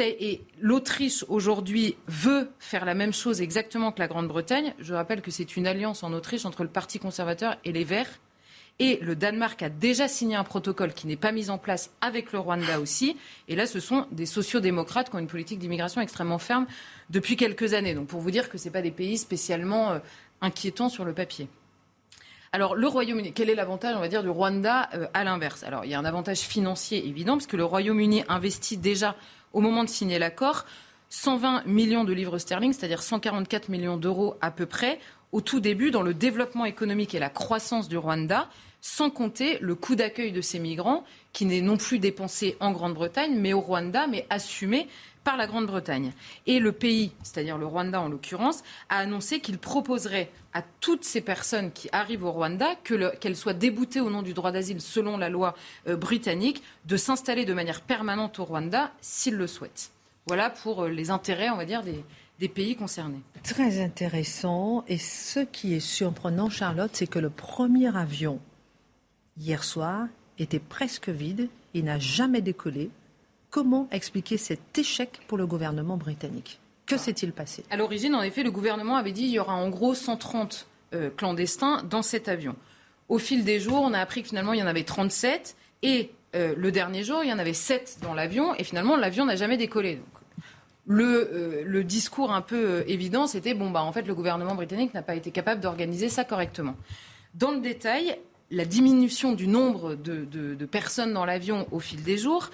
Et l'Autriche aujourd'hui veut faire la même chose exactement que la Grande-Bretagne. Je rappelle que c'est une alliance en Autriche entre le Parti conservateur et les Verts. Et le Danemark a déjà signé un protocole qui n'est pas mis en place avec le Rwanda aussi. Et là, ce sont des sociodémocrates qui ont une politique d'immigration extrêmement ferme depuis quelques années. Donc pour vous dire que ce pas des pays spécialement euh, inquiétants sur le papier. Alors le Royaume-Uni, quel est l'avantage, on va dire, du Rwanda euh, à l'inverse? Alors il y a un avantage financier évident, parce que le Royaume-Uni investit déjà au moment de signer l'accord 120 millions de livres sterling, c'est-à-dire 144 millions d'euros à peu près, au tout début dans le développement économique et la croissance du Rwanda, sans compter le coût d'accueil de ces migrants, qui n'est non plus dépensé en Grande-Bretagne, mais au Rwanda, mais assumé par la Grande-Bretagne. Et le pays, c'est-à-dire le Rwanda en l'occurrence, a annoncé qu'il proposerait à toutes ces personnes qui arrivent au Rwanda, qu'elles soient déboutées au nom du droit d'asile selon la loi euh, britannique, de s'installer de manière permanente au Rwanda s'ils le souhaitent. Voilà pour euh, les intérêts, on va dire, des, des pays concernés. Très intéressant. Et ce qui est surprenant, Charlotte, c'est que le premier avion, hier soir, était presque vide et n'a jamais décollé. Comment expliquer cet échec pour le gouvernement britannique? Que s'est-il passé? À l'origine, en effet, le gouvernement avait dit qu'il y aura en gros 130 euh, clandestins dans cet avion. Au fil des jours, on a appris que finalement, il y en avait 37. Et euh, le dernier jour, il y en avait 7 dans l'avion. Et finalement, l'avion n'a jamais décollé. Euh, le, discours un peu évident, c'était bon, bah, en fait, le gouvernement britannique n'a pas été capable d'organiser ça correctement. Dans le détail, la diminution du nombre de personnes dans l'avion au fil des jours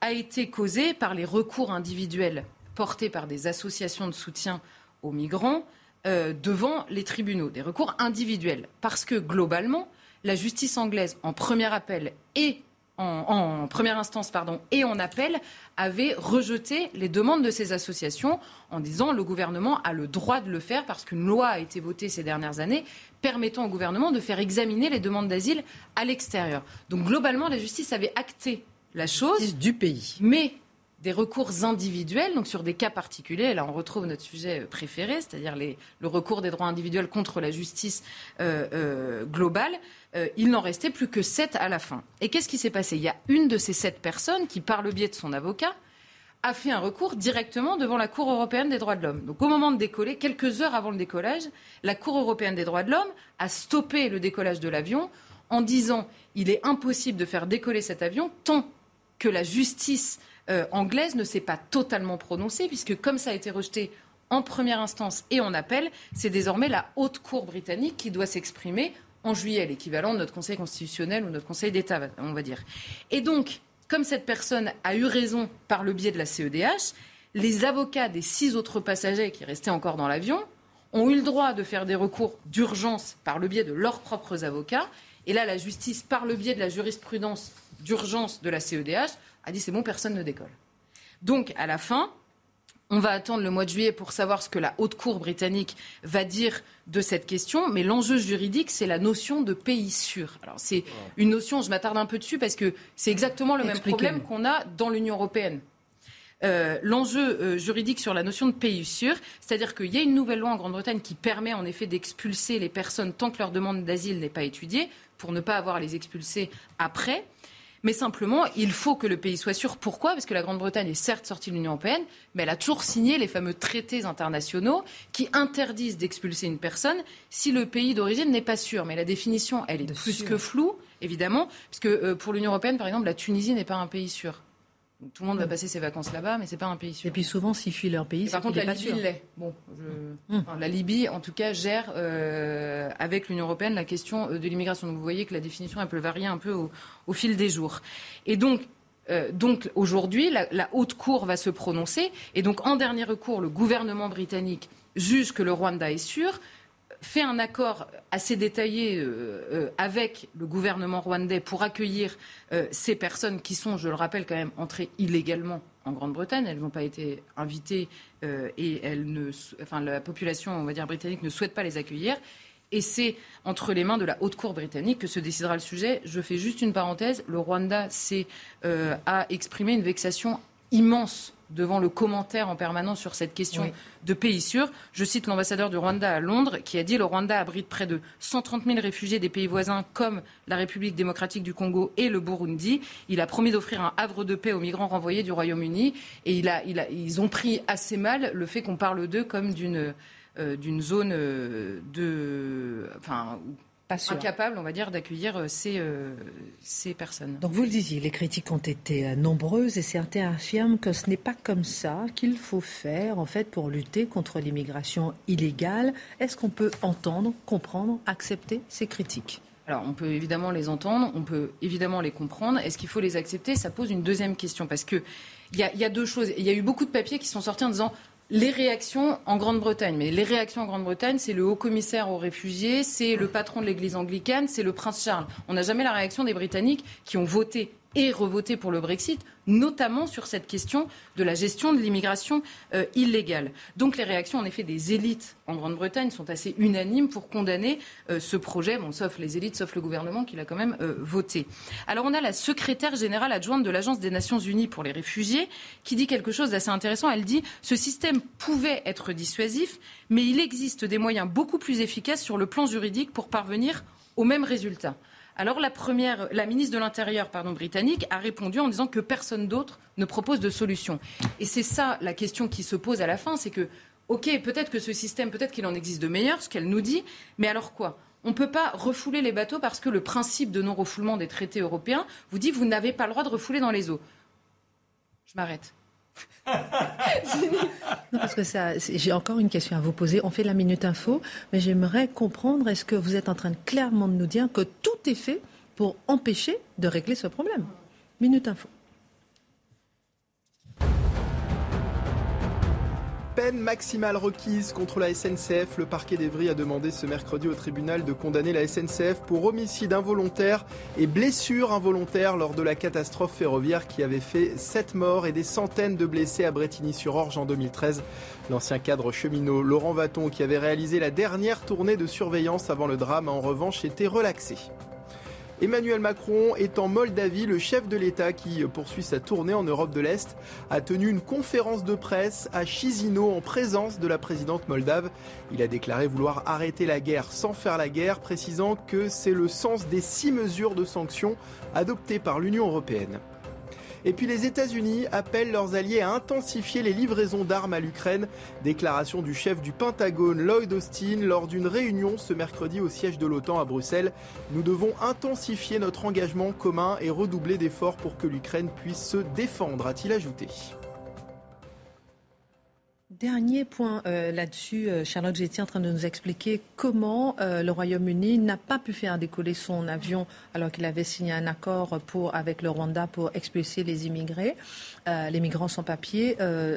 a été causée par les recours individuels portés par des associations de soutien aux migrants euh, devant les tribunaux, des recours individuels. Parce que globalement, la justice anglaise, en premier appel et en, première instance pardon, et en appel, avait rejeté les demandes de ces associations en disant le gouvernement a le droit de le faire parce qu'une loi a été votée ces dernières années permettant au gouvernement de faire examiner les demandes d'asile à l'extérieur. Donc globalement, la justice avait acté la chose. du pays. Mais des recours individuels, donc sur des cas particuliers. Là, on retrouve notre sujet préféré, c'est-à-dire le recours des droits individuels contre la justice euh, euh, globale. Euh, il n'en restait plus que sept à la fin. Et qu'est-ce qui s'est passé? Il y a une de ces sept personnes qui, par le biais de son avocat, a fait un recours directement devant la Cour européenne des droits de l'homme. Donc au moment de décoller, quelques heures avant le décollage, la Cour européenne des droits de l'homme a stoppé le décollage de l'avion en disant il est impossible de faire décoller cet avion tant que la justice euh, anglaise ne s'est pas totalement prononcée, puisque comme ça a été rejeté en première instance et en appel, c'est désormais la haute cour britannique qui doit s'exprimer en juillet, l'équivalent de notre Conseil constitutionnel ou notre Conseil d'État, on va dire. Et donc, comme cette personne a eu raison par le biais de la CEDH, les avocats des six autres passagers qui restaient encore dans l'avion ont eu le droit de faire des recours d'urgence par le biais de leurs propres avocats. Et là, la justice, par le biais de la jurisprudence d'urgence de la CEDH a dit c'est bon, personne ne décolle. Donc, à la fin, on va attendre le mois de juillet pour savoir ce que la haute cour britannique va dire de cette question. Mais l'enjeu juridique, c'est la notion de pays sûr. Alors, c'est une notion, je m'attarde un peu dessus parce que c'est exactement le même problème qu'on a dans l'Union européenne. Euh, l'enjeu euh, juridique sur la notion de pays sûr, c'est-à-dire qu'il y a une nouvelle loi en Grande-Bretagne qui permet en effet d'expulser les personnes tant que leur demande d'asile n'est pas étudiée, pour ne pas avoir à les expulser après. Mais simplement, il faut que le pays soit sûr. Pourquoi? Parce que la Grande-Bretagne est certes sortie de l'Union européenne, mais elle a toujours signé les fameux traités internationaux qui interdisent d'expulser une personne si le pays d'origine n'est pas sûr. Mais la définition, elle est plus que floue, évidemment, puisque euh, pour l'Union européenne, par exemple, la Tunisie n'est pas un pays sûr tout le monde va passer ses vacances là-bas, mais c'est pas un pays sûr. Et puis souvent, s'ils fuient leur pays, par contre, la Libye l'est. Bon, hum. la Libye, en tout cas, gère euh, avec l'Union européenne la question euh, de l'immigration. Donc vous voyez que la définition, elle peut varier un peu au, fil des jours. Et donc, Euh, donc aujourd'hui, la, haute cour va se prononcer et donc en dernier recours, le gouvernement britannique juge que le Rwanda est sûr, fait un accord assez détaillé euh, euh, avec le gouvernement rwandais pour accueillir ces personnes qui sont, je le rappelle quand même, entrées illégalement en Grande-Bretagne. Elles n'ont pas été invitées et enfin, la population, on va britannique, ne souhaite pas les accueillir et c'est entre les mains de la Haute Cour britannique que se décidera le sujet. Je fais juste une parenthèse. Le Rwanda euh, a exprimé une vexation immense devant le commentaire en permanence sur cette question de pays sûr. Je cite l'ambassadeur du Rwanda à Londres qui a dit le Rwanda abrite près de 130 000 réfugiés des pays voisins comme la République démocratique du Congo et le Burundi. Il a promis d'offrir un havre de paix aux migrants renvoyés du Royaume-Uni et il a, ils ont pris assez mal le fait qu'on parle d'eux comme d'une euh, d'une zone euh, de, enfin, incapable, on va dire, d'accueillir euh, ces, ces personnes. Donc vous le disiez, les critiques ont été nombreuses et certains affirment que ce n'est pas comme ça qu'il faut faire en fait pour lutter contre l'immigration illégale. Est-ce qu'on peut entendre, comprendre, accepter ces critiques? Alors, on peut évidemment les entendre, on peut évidemment les comprendre. Est-ce qu'il faut les accepter? Ça pose une deuxième question parce que il y, y, a deux choses. Il y a eu beaucoup de papiers qui sont sortis en disant les réactions en Grande-Bretagne. Mais les réactions en Grande-Bretagne, c'est le haut commissaire aux réfugiés, c'est le patron de l'église anglicane, c'est le prince Charles. On n'a jamais la réaction des Britanniques qui ont voté et revoté pour le Brexit, notamment sur cette question de la gestion de l'immigration euh, illégale. Donc les réactions, en effet, des élites en Grande-Bretagne sont assez unanimes pour condamner euh, ce projet, bon, sauf les élites, sauf le gouvernement qui l'a quand même euh, voté. Alors on a la secrétaire générale adjointe de l'Agence des Nations Unies pour les réfugiés qui dit quelque chose d'assez intéressant. Elle dit ce système pouvait être dissuasif, mais il existe des moyens beaucoup plus efficaces sur le plan juridique pour parvenir au même résultat. Alors la première, la ministre de l'Intérieur britannique a répondu en disant que personne d'autre ne propose de solution. Et c'est ça la question qui se pose à la fin, c'est que, ok, peut-être que ce système, peut-être qu'il en existe de meilleurs, ce qu'elle nous dit, mais alors quoi? On ne peut pas refouler les bateaux parce que le principe de non-refoulement des traités européens vous dit vous n'avez pas le droit de refouler dans les eaux. Je m'arrête. Parce que ça, j'ai encore une question à vous poser. On fait la minute info, mais j'aimerais comprendre est-ce que vous êtes en train de clairement de nous dire que tout est fait pour empêcher de régler ce problème? Minute info. Peine maximale requise contre la SNCF. Le parquet d'Evry a demandé ce mercredi au tribunal de condamner la SNCF pour homicide involontaire et blessure involontaire lors de la catastrophe ferroviaire qui avait fait 7 morts et des centaines de blessés à Bretigny-sur-Orge en 2013. L'ancien cadre cheminot Laurent Vaton, qui avait réalisé la dernière tournée de surveillance avant le drame, a en revanche été relaxé. Emmanuel Macron est en Moldavie. Le chef de l'État qui poursuit sa tournée en Europe de l'Est a tenu une conférence de presse à Chisinau en présence de la présidente moldave. Il a déclaré vouloir arrêter la guerre sans faire la guerre, précisant que c'est le sens des six mesures de sanctions adoptées par l'Union européenne. Et puis les États-Unis appellent leurs alliés à intensifier les livraisons d'armes à l'Ukraine. Déclaration du chef du Pentagone Lloyd Austin lors d'une réunion ce mercredi au siège de l'OTAN à Bruxelles. Nous devons intensifier notre engagement commun et redoubler d'efforts pour que l'Ukraine puisse se défendre, a-t-il ajouté. Dernier point euh, là-dessus, euh, Charlotte, j'étais en train de nous expliquer comment euh, le Royaume-Uni n'a pas pu faire décoller son avion alors qu'il avait signé un accord pour, avec le Rwanda pour expulser les immigrés, les migrants sans papier.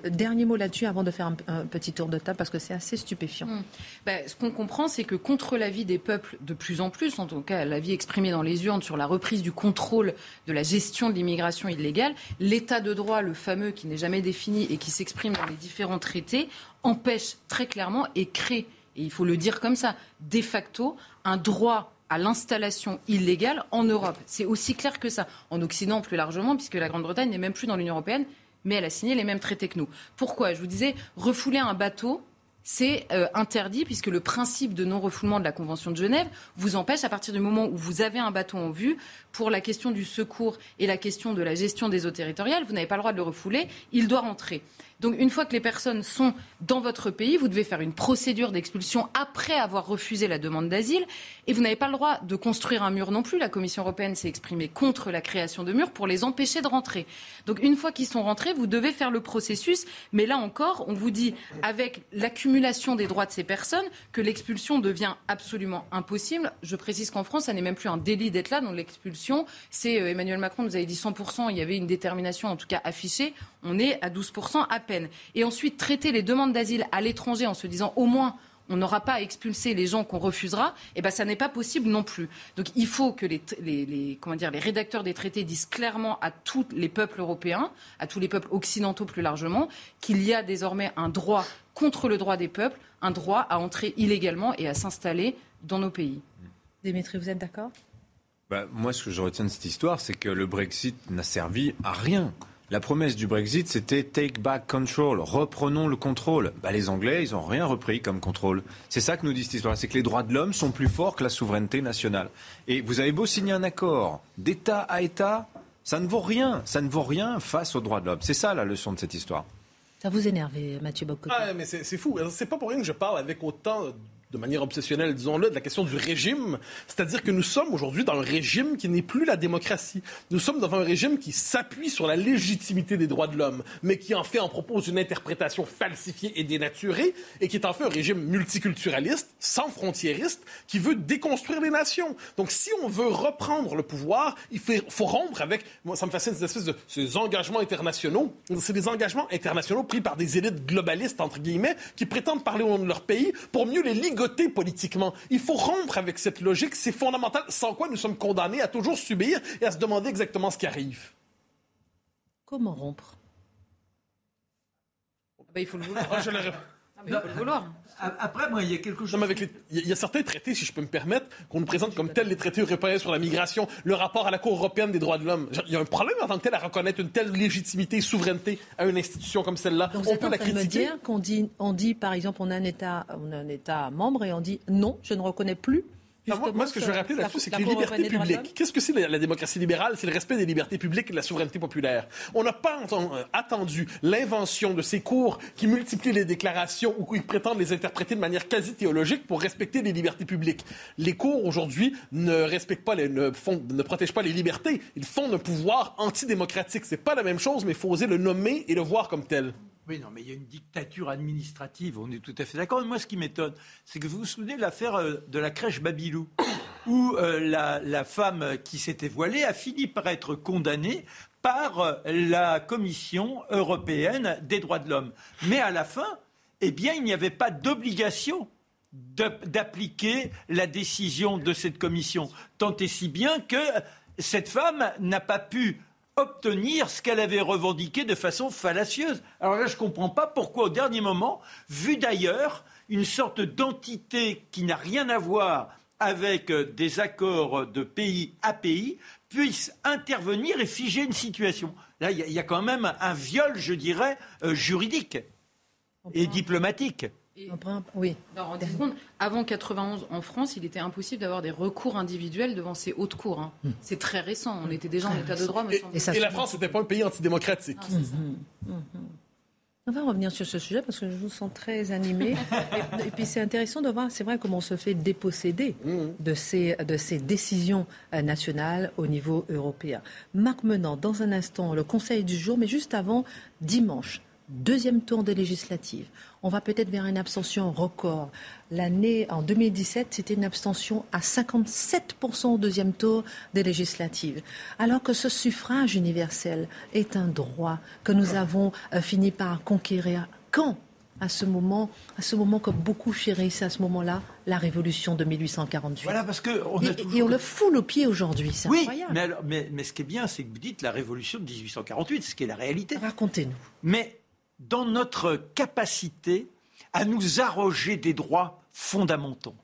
dernier mot là-dessus avant de faire un, petit tour de table parce que c'est assez stupéfiant. Hmm. Ben, ce qu'on comprend, c'est que contre l'avis des peuples de plus en plus, en tout cas l'avis exprimé dans les urnes sur la reprise du contrôle de la gestion de l'immigration illégale, l'état de droit, le fameux qui n'est jamais défini et qui s'exprime dans les différents traités, empêche très clairement et crée, et il faut le dire comme ça, de facto, un droit à l'installation illégale en Europe. C'est aussi clair que ça. En Occident, plus largement, puisque la Grande-Bretagne n'est même plus dans l'Union européenne, mais elle a signé les mêmes traités que nous. Pourquoi? Je vous disais, refouler un bateau, c'est euh, interdit puisque le principe de non-refoulement de la Convention de Genève vous empêche, à partir du moment où vous avez un bateau en vue, pour la question du secours et la question de la gestion des eaux territoriales, vous n'avez pas le droit de le refouler, il doit rentrer. Donc une fois que les personnes sont dans votre pays, vous devez faire une procédure d'expulsion après avoir refusé la demande d'asile et vous n'avez pas le droit de construire un mur non plus. La Commission européenne s'est exprimée contre la création de murs pour les empêcher de rentrer. Donc une fois qu'ils sont rentrés, vous devez faire le processus. Mais là encore, on vous dit, avec l'accumulation des droits de ces personnes, que l'expulsion devient absolument impossible. Je précise qu'en France, ça n'est même plus un délit d'être là, donc l'expulsion. C'est euh, Emmanuel Macron nous avait dit 100%, il y avait une détermination en tout cas affichée. On est à 12% à peine. Et ensuite, traiter les demandes d'asile à l'étranger en se disant au moins on n'aura pas à expulser les gens qu'on refusera, et eh ben ça n'est pas possible non plus. Donc il faut que les, comment dire, les rédacteurs des traités disent clairement à tous les peuples européens, à tous les peuples occidentaux plus largement, qu'il y a désormais un droit contre le droit des peuples, un droit à entrer illégalement et à s'installer dans nos pays. Dimitri, vous êtes d'accord? Bah, Moi, ce que je retiens de cette histoire, c'est que le Brexit n'a servi à rien. La promesse du Brexit, c'était take back control, reprenons le contrôle. Bah, les Anglais, ils n'ont rien repris comme contrôle. C'est ça que nous dit cette histoire, c'est que les droits de l'homme sont plus forts que la souveraineté nationale. Et vous avez beau signer un accord d'État à État, ça ne vaut rien, ça ne vaut rien face aux droits de l'homme. C'est ça la leçon de cette histoire. Ça vous énerve, Mathieu Bocoté? Ah, mais c'est fou. C'est pas pour rien que je parle avec autant de manière obsessionnelle, disons-le, de la question du régime. C'est-à-dire que nous sommes aujourd'hui dans un régime qui n'est plus la démocratie. Nous sommes dans un régime qui s'appuie sur la légitimité des droits de l'homme, mais qui en fait en propose une interprétation falsifiée et dénaturée, et qui est en fait un régime multiculturaliste, sans frontiériste, qui veut déconstruire les nations. Donc si on veut reprendre le pouvoir, il faut, rompre avec, moi ça me fascine, ces espèces de ces engagements internationaux. C'est des engagements internationaux pris par des élites globalistes, entre guillemets, qui prétendent parler au nom de leur pays pour mieux les ligoter politiquement. Il faut rompre avec cette logique, c'est fondamental, sans quoi nous sommes condamnés à toujours subir et à se demander exactement ce qui arrive. Comment rompre? Ah ben, Il faut le vouloir. Ah, je ah, il faut le vouloir. Après, moi, il y a quelque chose. il y a certains traités, si je peux me permettre, qu'on nous présente comme tels les traités européens sur la migration, le rapport à la Cour européenne des droits de l'homme. Il y a un problème en tant que tel à reconnaître une telle légitimité et souveraineté à une institution comme celle-là. on peut la critiquer. qu'on dit, on dit, par exemple, on a un État, on a un État membre et on dit non, je ne reconnais plus moi, ce que je veux rappeler là-dessus, c'est que les libertés publiques, qu'est-ce que c'est la, démocratie libérale? C'est le respect des libertés publiques et de la souveraineté populaire. On n'a pas euh, attendu l'invention de ces cours qui multiplient les déclarations ou qui prétendent les interpréter de manière quasi théologique pour respecter les libertés publiques. Les cours, aujourd'hui, ne respectent pas, les, ne, font, ne protègent pas les libertés. Ils font un pouvoir antidémocratique. C'est pas la même chose, mais il faut oser le nommer et le voir comme tel. Oui, non, mais il y a une dictature administrative, on est tout à fait d'accord. Moi, ce qui m'étonne, c'est que vous vous souvenez de l'affaire euh, de la crèche Babylou, où euh, la, femme qui s'était voilée a fini par être condamnée par euh, la Commission européenne des droits de l'homme. Mais à la fin, eh bien, il n'y avait pas d'obligation d'appliquer la décision de cette commission, tant et si bien que cette femme n'a pas pu obtenir ce qu'elle avait revendiqué de façon fallacieuse. Alors là, je ne comprends pas pourquoi, au dernier moment, vu d'ailleurs, une sorte d'entité qui n'a rien à voir avec euh, des accords de pays à pays puisse intervenir et figer une situation. Là, il y, a quand même un viol, je dirais, euh, juridique et diplomatique oui. en 10 secondes, avant 91 en France, il était impossible d'avoir des recours individuels devant ces hautes cours. Hein. Hmm. C'est très récent. On était déjà en état de droit. Me et, et, la France n'était pas un pays antidémocratique. Ah, hmm, hmm, on va revenir sur ce sujet parce que je vous sens très animé. et, puis c'est intéressant de voir, c'est vrai, comment on se fait déposséder de, ces, de ces décisions euh, nationales au niveau européen. Marc Menant, dans un instant, le conseil du jour, mais juste avant, dimanche, deuxième tour des législatives on va peut-être vers une abstention record. L'année en 2017, c'était une abstention à 57% au deuxième tour des législatives. Alors que ce suffrage universel est un droit que nous avons euh, fini par conquérir. Quand? À ce moment, à ce moment que beaucoup chérissent à ce moment-là, la révolution de 1848. Voilà, parce que on et, on le fout au pied aujourd'hui, c'est oui, incroyable. Mais, mais, ce qui est bien, c'est que vous dites la révolution de 1848, ce qui est la réalité. Racontez-nous. Mais dans notre capacité à nous arroger des droits fondamentaux,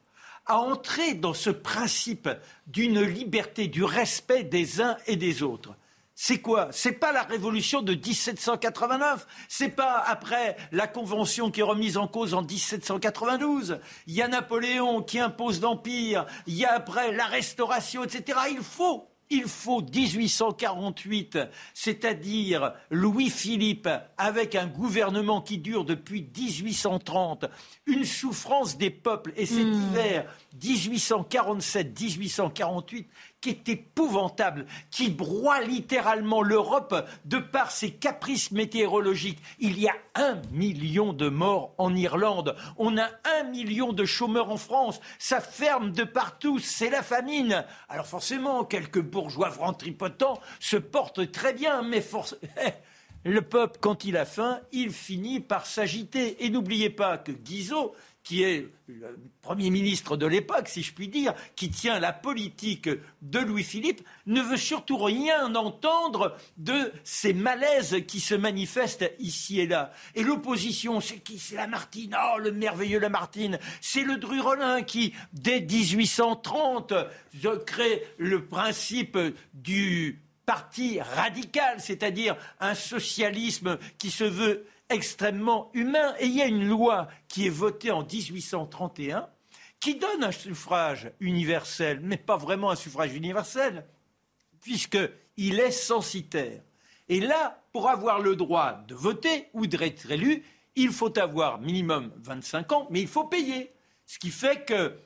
à entrer dans ce principe d'une liberté, du respect des uns et des autres. C'est quoi? C'est pas la révolution de 1789, c'est pas après la convention qui est remise en cause en 1792. Il y a Napoléon qui impose l'empire, il y a après la restauration, etc. Il faut il faut 1848, c'est-à-dire Louis-Philippe, avec un gouvernement qui dure depuis 1830, une souffrance des peuples, et cet hmm. hiver 1847-1848 qui est épouvantable, qui broie littéralement l'Europe de par ses caprices météorologiques. Il y a un million de morts en Irlande, on a un million de chômeurs en France, ça ferme de partout, c'est la famine. Alors forcément, quelques bourgeois ventripotents se portent très bien, mais force... le peuple, quand il a faim, il finit par s'agiter. Et n'oubliez pas que Guizot, qui est le Premier ministre de l'époque, si je puis dire, qui tient la politique de Louis-Philippe, ne veut surtout rien entendre de ces malaises qui se manifestent ici et là. Et l'opposition, c'est qui? C'est Lamartine. Oh, le merveilleux Lamartine. C'est le Drurolin qui, dès 1830, crée le principe du parti radical, c'est-à-dire un socialisme qui se veut extrêmement humain. Et il y a une loi qui est votée en 1831 qui donne un suffrage universel, mais pas vraiment un suffrage universel, puisqu'il est censitaire. Et là, pour avoir le droit de voter ou d'être élu, il faut avoir minimum 25 ans, mais il faut payer. Ce qui fait que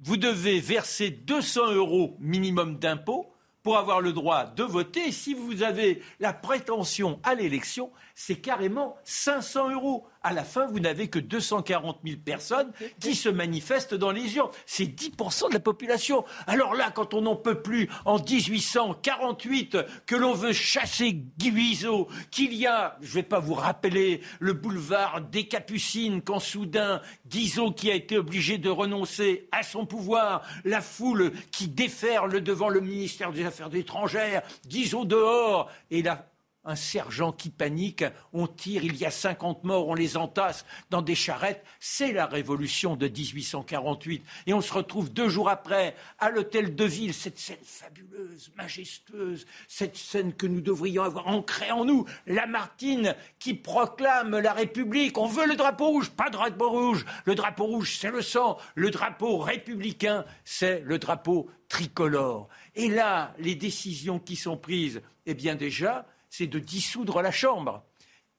vous devez verser 200 euros minimum d'impôts pour avoir le droit de voter. Si vous avez la prétention à l'élection, c'est carrément 500 euros. À la fin, vous n'avez que 240 000 personnes qui se manifestent dans les urnes. C'est 10% de la population. Alors là, quand on n'en peut plus, en 1848, que l'on veut chasser Guizot, qu'il y a, je ne vais pas vous rappeler, le boulevard des Capucines, quand soudain, Guizot qui a été obligé de renoncer à son pouvoir, la foule qui déferle devant le ministère des Affaires étrangères, Guizot dehors, et la un sergent qui panique, on tire, il y a 50 morts, on les entasse dans des charrettes. C'est la révolution de 1848. Et on se retrouve deux jours après à l'hôtel de ville, cette scène fabuleuse, majestueuse, cette scène que nous devrions avoir ancrée en nous. Lamartine qui proclame la République. On veut le drapeau rouge, pas de drapeau rouge. Le drapeau rouge, c'est le sang. Le drapeau républicain, c'est le drapeau tricolore. Et là, les décisions qui sont prises, eh bien déjà, c'est de dissoudre la Chambre.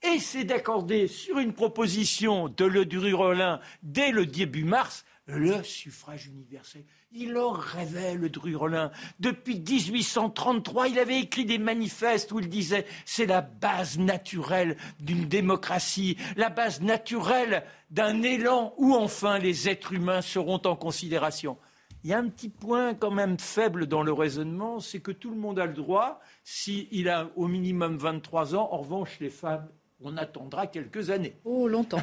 Et c'est d'accorder sur une proposition de Le Druy-Rollin dès le début mars le suffrage universel. Il en rêvait, le Druy-Rollin. Depuis 1833, il avait écrit des manifestes où il disait c'est la base naturelle d'une démocratie, la base naturelle d'un élan où enfin les êtres humains seront en considération. Il y a un petit point quand même faible dans le raisonnement, c'est que tout le monde a le droit, s'il a au minimum 23 ans. En revanche, les femmes, on attendra quelques années. Oh, longtemps.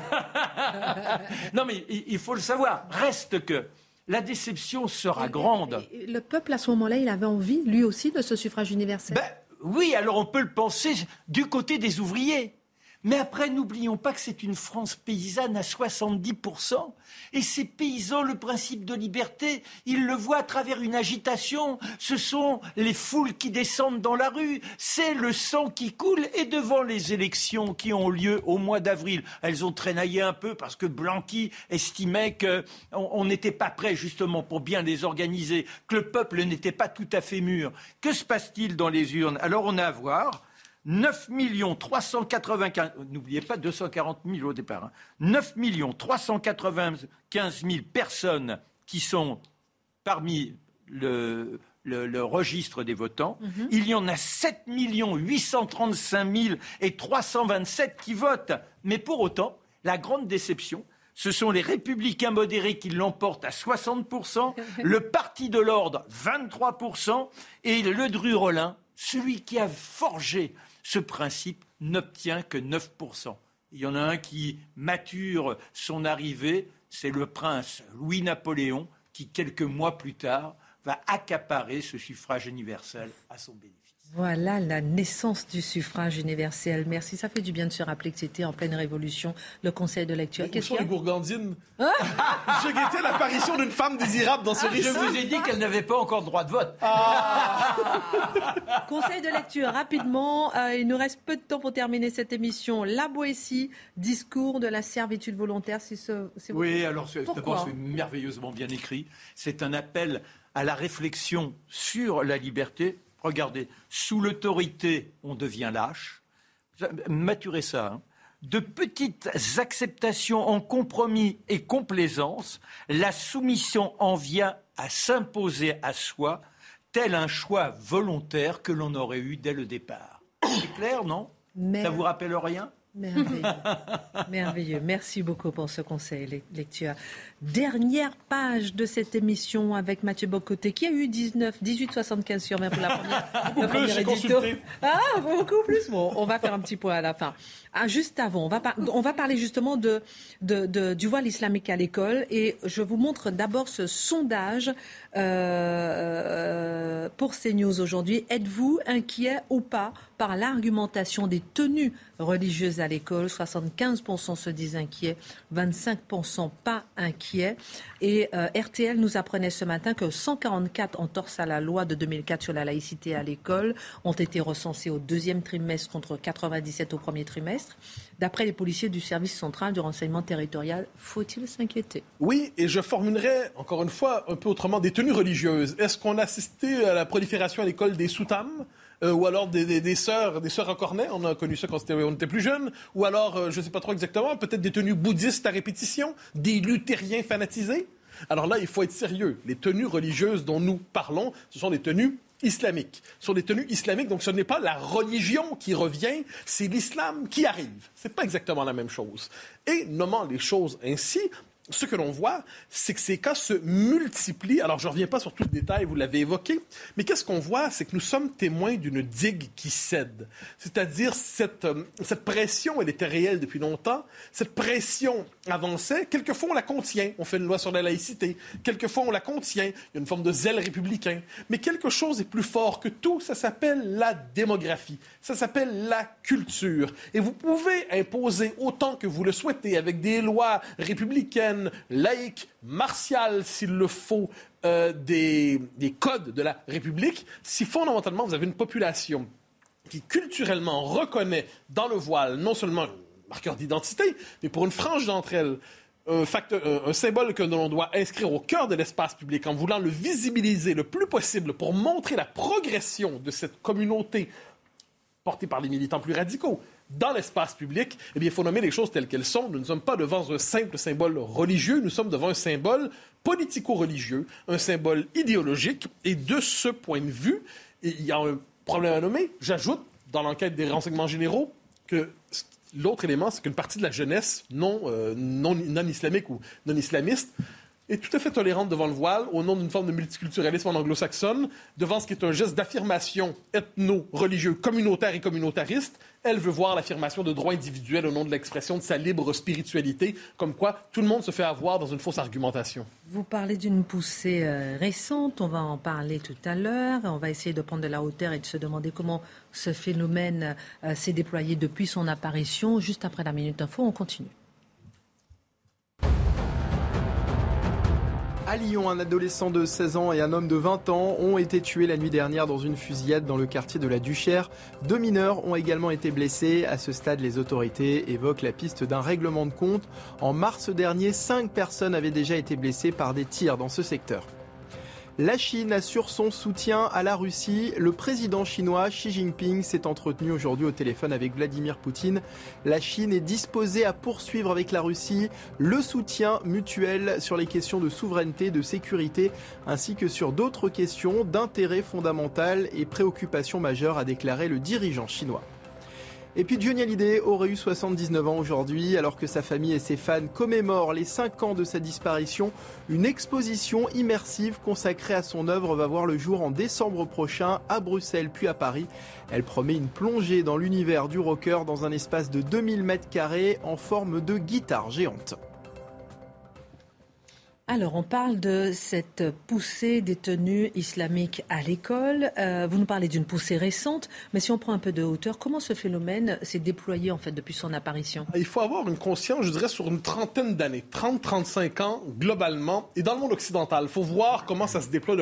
non, mais il faut le savoir. Reste que la déception sera grande. le peuple, à ce moment-là, il avait envie, lui aussi, de ce suffrage universel? Ben, Oui, alors on peut le penser du côté des ouvriers. Mais après, n'oublions pas que c'est une France paysanne à 70%. Et ces paysans, le principe de liberté, ils le voient à travers une agitation. Ce sont les foules qui descendent dans la rue. C'est le sang qui coule. Et devant les élections qui ont lieu au mois d'avril, elles ont traînaillé un peu parce que Blanqui estimait qu'on n'était pas prêt justement pour bien les organiser, que le peuple n'était pas tout à fait mûr. Que se passe-t-il dans les urnes? Alors on a à voir 9 395, n'oubliez pas 240 000 au départ, hein, 9 395 000 personnes qui sont parmi le, le, registre des votants. Mhm. Il y en a 7 835 000 et 327 qui votent. Mais pour autant, la grande déception, ce sont les républicains modérés qui l'emportent à 60%, le Parti de l'ordre 23% et le Dru-Rollin, celui qui a forgé ce principe n'obtient que 9%. Il y en a un qui mature son arrivée, c'est le prince Louis-Napoléon, qui quelques mois plus tard va accaparer ce suffrage universel à son bénéfice. Voilà la naissance du suffrage universel. Merci, ça fait du bien de se rappeler que c'était en pleine révolution, le Conseil de lecture. Qu'est-ce les gourgandines ah Je guettais l'apparition d'une femme désirable dans ce ah, récit. Je vous ai dit qu'elle n'avait pas encore droit de vote. Ah. Conseil de lecture, rapidement. Euh, il nous reste peu de temps pour terminer cette émission. La Boétie, discours de la servitude volontaire. Si ce, oui, alors c'est merveilleusement bien écrit. C'est un appel à la réflexion sur la liberté Regardez, sous l'autorité, on devient lâche. Maturez ça. Hein. De petites acceptations en compromis et complaisance, la soumission en vient à s'imposer à soi, tel un choix volontaire que l'on aurait eu dès le départ. C'est clair, non? Ça vous rappelle rien? Merveilleux. Merveilleux. Merci beaucoup pour ce conseil lecture. Dernière page de cette émission avec Mathieu Bocoté qui a eu 19, 18,75 sur 20 pour la première, beaucoup plus, édito. Ah, beaucoup plus. Bon, on va faire un petit point à la fin. Ah, juste avant, on va, on va parler justement de, de, du voile islamique à l'école et je vous montre d'abord ce sondage euh, pour CNews aujourd'hui. Êtes-vous inquiet ou pas par l'argumentation des tenues religieuses à l'école 75% se disent inquiets, 25% pas inquiets. Et euh, RTL nous apprenait ce matin que 144 entorses à la loi de 2004 sur la laïcité à l'école ont été recensées au deuxième trimestre contre 97 au premier trimestre. D'après les policiers du service central du renseignement territorial, faut-il s'inquiéter? Oui, et je formulerai encore une fois un peu autrement des tenues religieuses. Est-ce qu'on a assisté à la prolifération à l'école des soutames euh, ou alors des, des, sœurs, des sœurs en cornet, on a connu ça quand on était plus jeune, ou alors, euh, je ne sais pas trop exactement, peut-être des tenues bouddhistes à répétition, des luthériens fanatisés. Alors là, il faut être sérieux. Les tenues religieuses dont nous parlons, ce sont des tenues islamiques. Ce sont des tenues islamiques, donc ce n'est pas la religion qui revient, c'est l'islam qui arrive. Ce n'est pas exactement la même chose. Et nommant les choses ainsi, ce que l'on voit, c'est que ces cas se multiplient. Alors, je ne reviens pas sur tout le détail, vous l'avez évoqué, mais qu'est-ce qu'on voit? C'est que nous sommes témoins d'une digue qui cède. C'est-à-dire, cette, euh, cette pression, elle était réelle depuis longtemps. Cette pression avançait. Quelquefois, on la contient. On fait une loi sur la laïcité. Quelquefois, on la contient. Il y a une forme de zèle républicain. Mais quelque chose est plus fort que tout. Ça s'appelle la démographie. Ça s'appelle la culture. Et vous pouvez imposer autant que vous le souhaitez avec des lois républicaines, laïques, martiales s'il le faut, euh, des, des codes de la République, si fondamentalement vous avez une population qui culturellement reconnaît dans le voile non seulement un marqueur d'identité, mais pour une frange d'entre elles, un, symbole que l'on doit inscrire au cœur de l'espace public en voulant le visibiliser le plus possible pour montrer la progression de cette communauté portée par les militants plus radicaux dans l'espace public, eh bien, il faut nommer les choses telles qu'elles sont. Nous ne sommes pas devant un simple symbole religieux, nous sommes devant un symbole politico-religieux, un symbole idéologique. Et de ce point de vue, il y a un problème à nommer. J'ajoute, dans l'enquête des renseignements généraux, que l'autre élément, c'est qu'une partie de la jeunesse non, euh, non, non islamique ou non islamiste est tout à fait tolérante devant le voile au nom d'une forme de multiculturalisme en anglo-saxonne, devant ce qui est un geste d'affirmation ethno-religieux, communautaire et communautariste. Elle veut voir l'affirmation de droits individuels au nom de l'expression de sa libre spiritualité, comme quoi tout le monde se fait avoir dans une fausse argumentation. Vous parlez d'une poussée euh, récente, on va en parler tout à l'heure. On va essayer de prendre de la hauteur et de se demander comment ce phénomène euh, s'est déployé depuis son apparition. Juste après la Minute Info, on continue. À Lyon, un adolescent de 16 ans et un homme de 20 ans ont été tués la nuit dernière dans une fusillade dans le quartier de la Duchère. Deux mineurs ont également été blessés. À ce stade, les autorités évoquent la piste d'un règlement de compte. En mars dernier, cinq personnes avaient déjà été blessées par des tirs dans ce secteur. La Chine assure son soutien à la Russie. Le président chinois Xi Jinping s'est entretenu aujourd'hui au téléphone avec Vladimir Poutine. La Chine est disposée à poursuivre avec la Russie le soutien mutuel sur les questions de souveraineté, de sécurité, ainsi que sur d'autres questions d'intérêt fondamental et préoccupation majeure, a déclaré le dirigeant chinois. Et puis Johnny Hallyday aurait eu 79 ans aujourd'hui, alors que sa famille et ses fans commémorent les 5 ans de sa disparition. Une exposition immersive consacrée à son œuvre va voir le jour en décembre prochain à Bruxelles puis à Paris. Elle promet une plongée dans l'univers du rocker dans un espace de 2000 mètres carrés en forme de guitare géante. Alors, on parle de cette poussée des tenues islamiques à l'école. Euh, vous nous parlez d'une poussée récente, mais si on prend un peu de hauteur, comment ce phénomène s'est déployé en fait depuis son apparition? Il faut avoir une conscience, je dirais, sur une trentaine d'années, 30-35 ans globalement, et dans le monde occidental. Il faut voir comment ça se déploie.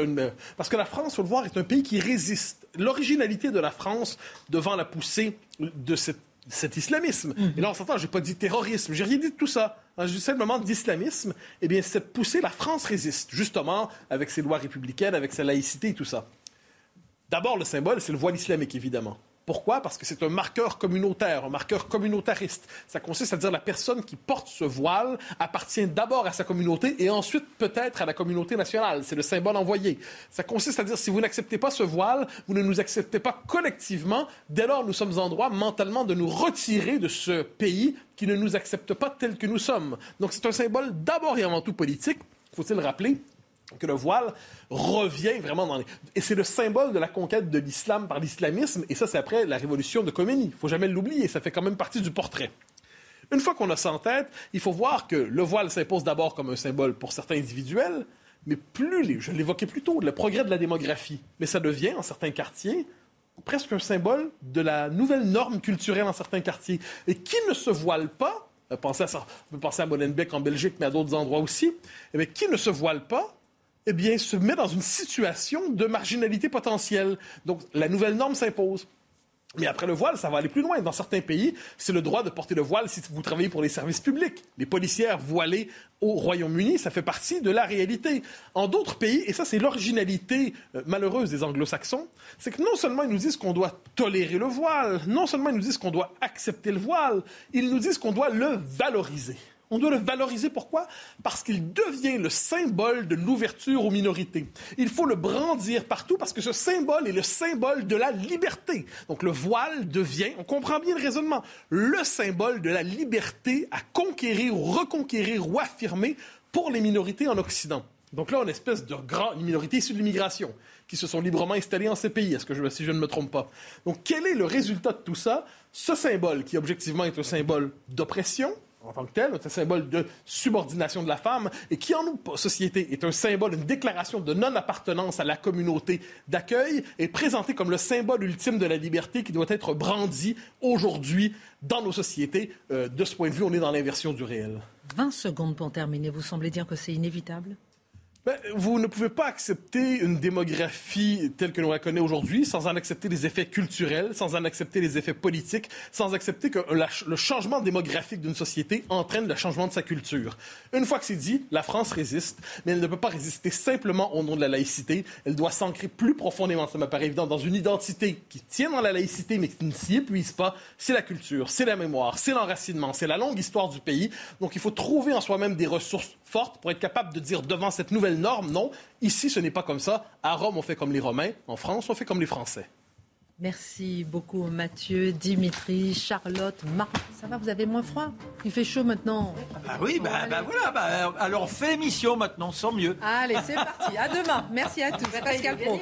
Parce que la France, il faut le voir, est un pays qui résiste. L'originalité de la France devant la poussée de cette cet islamisme. Mhm. Et là, on s'entend, je n'ai pas dit terrorisme, j'ai rien dit de tout ça. J'ai dit simplement d'islamisme. Eh bien, cette poussée, la France résiste, justement, avec ses lois républicaines, avec sa laïcité et tout ça. D'abord, le symbole, c'est le voile islamique, évidemment. Pourquoi? Parce que c'est un marqueur communautaire, un marqueur communautariste. Ça consiste à dire la personne qui porte ce voile appartient d'abord à sa communauté et ensuite peut-être à la communauté nationale. C'est le symbole envoyé. Ça consiste à dire si vous n'acceptez pas ce voile, vous ne nous acceptez pas collectivement. Dès lors, nous sommes en droit mentalement de nous retirer de ce pays qui ne nous accepte pas tel que nous sommes. Donc c'est un symbole d'abord et avant tout politique, faut-il rappeler que le voile revient vraiment dans les... Et c'est le symbole de la conquête de l'islam par l'islamisme, et ça c'est après la révolution de Khomeini. Il faut jamais l'oublier, ça fait quand même partie du portrait. Une fois qu'on a ça en tête, il faut voir que le voile s'impose d'abord comme un symbole pour certains individuels, mais plus, je l'évoquais plus tôt, le progrès de la démographie, mais ça devient, en certains quartiers, presque un symbole de la nouvelle norme culturelle en certains quartiers. Et qui ne se voile pas, euh, pensez à ça, penser à Molenbeek en Belgique, mais à d'autres endroits aussi, eh qui ne se voile pas, eh bien, se met dans une situation de marginalité potentielle. Donc, la nouvelle norme s'impose. Mais après le voile, ça va aller plus loin. Dans certains pays, c'est le droit de porter le voile si vous travaillez pour les services publics. Les policières voilées au Royaume-Uni, ça fait partie de la réalité. En d'autres pays, et ça c'est l'originalité euh, malheureuse des anglo-saxons, c'est que non seulement ils nous disent qu'on doit tolérer le voile, non seulement ils nous disent qu'on doit accepter le voile, ils nous disent qu'on doit le valoriser. On doit le valoriser. Pourquoi? Parce qu'il devient le symbole de l'ouverture aux minorités. Il faut le brandir partout parce que ce symbole est le symbole de la liberté. Donc le voile devient, on comprend bien le raisonnement, le symbole de la liberté à conquérir ou reconquérir ou affirmer pour les minorités en Occident. Donc là, on a une espèce de grande minorité issue de l'immigration qui se sont librement installées en ces pays, si je ne me trompe pas. Donc quel est le résultat de tout ça? Ce symbole qui objectivement est un symbole d'oppression, en tant que tel, c'est un symbole de subordination de la femme, et qui en nous, société, est un symbole, une déclaration de non-appartenance à la communauté d'accueil, est présenté comme le symbole ultime de la liberté qui doit être brandi aujourd'hui dans nos sociétés. Euh, de ce point de vue, on est dans l'inversion du réel. 20 secondes pour terminer. Vous semblez dire que c'est inévitable? Ben, vous ne pouvez pas accepter une démographie telle que l'on la connaît aujourd'hui sans en accepter les effets culturels, sans en accepter les effets politiques, sans accepter que le changement démographique d'une société entraîne le changement de sa culture. Une fois que c'est dit, la France résiste, mais elle ne peut pas résister simplement au nom de la laïcité. Elle doit s'ancrer plus profondément, ça me paraît évident, dans une identité qui tient dans la laïcité mais qui ne s'y épuise pas. C'est la culture, c'est la mémoire, c'est l'enracinement, c'est la longue histoire du pays. Donc il faut trouver en soi-même des ressources fortes pour être capable de dire devant cette nouvelle norme? Non, ici, ce n'est pas comme ça. À Rome, on fait comme les Romains. En France, on fait comme les Français. Merci beaucoup Mathieu, Dimitri, Charlotte, Marc. Ça va, vous avez moins froid? Il fait chaud maintenant. Ah oui, bah, bah voilà, bah, alors on fait émission maintenant, sans mieux. Allez, c'est parti. À demain. Merci à tous. Pascal Pro.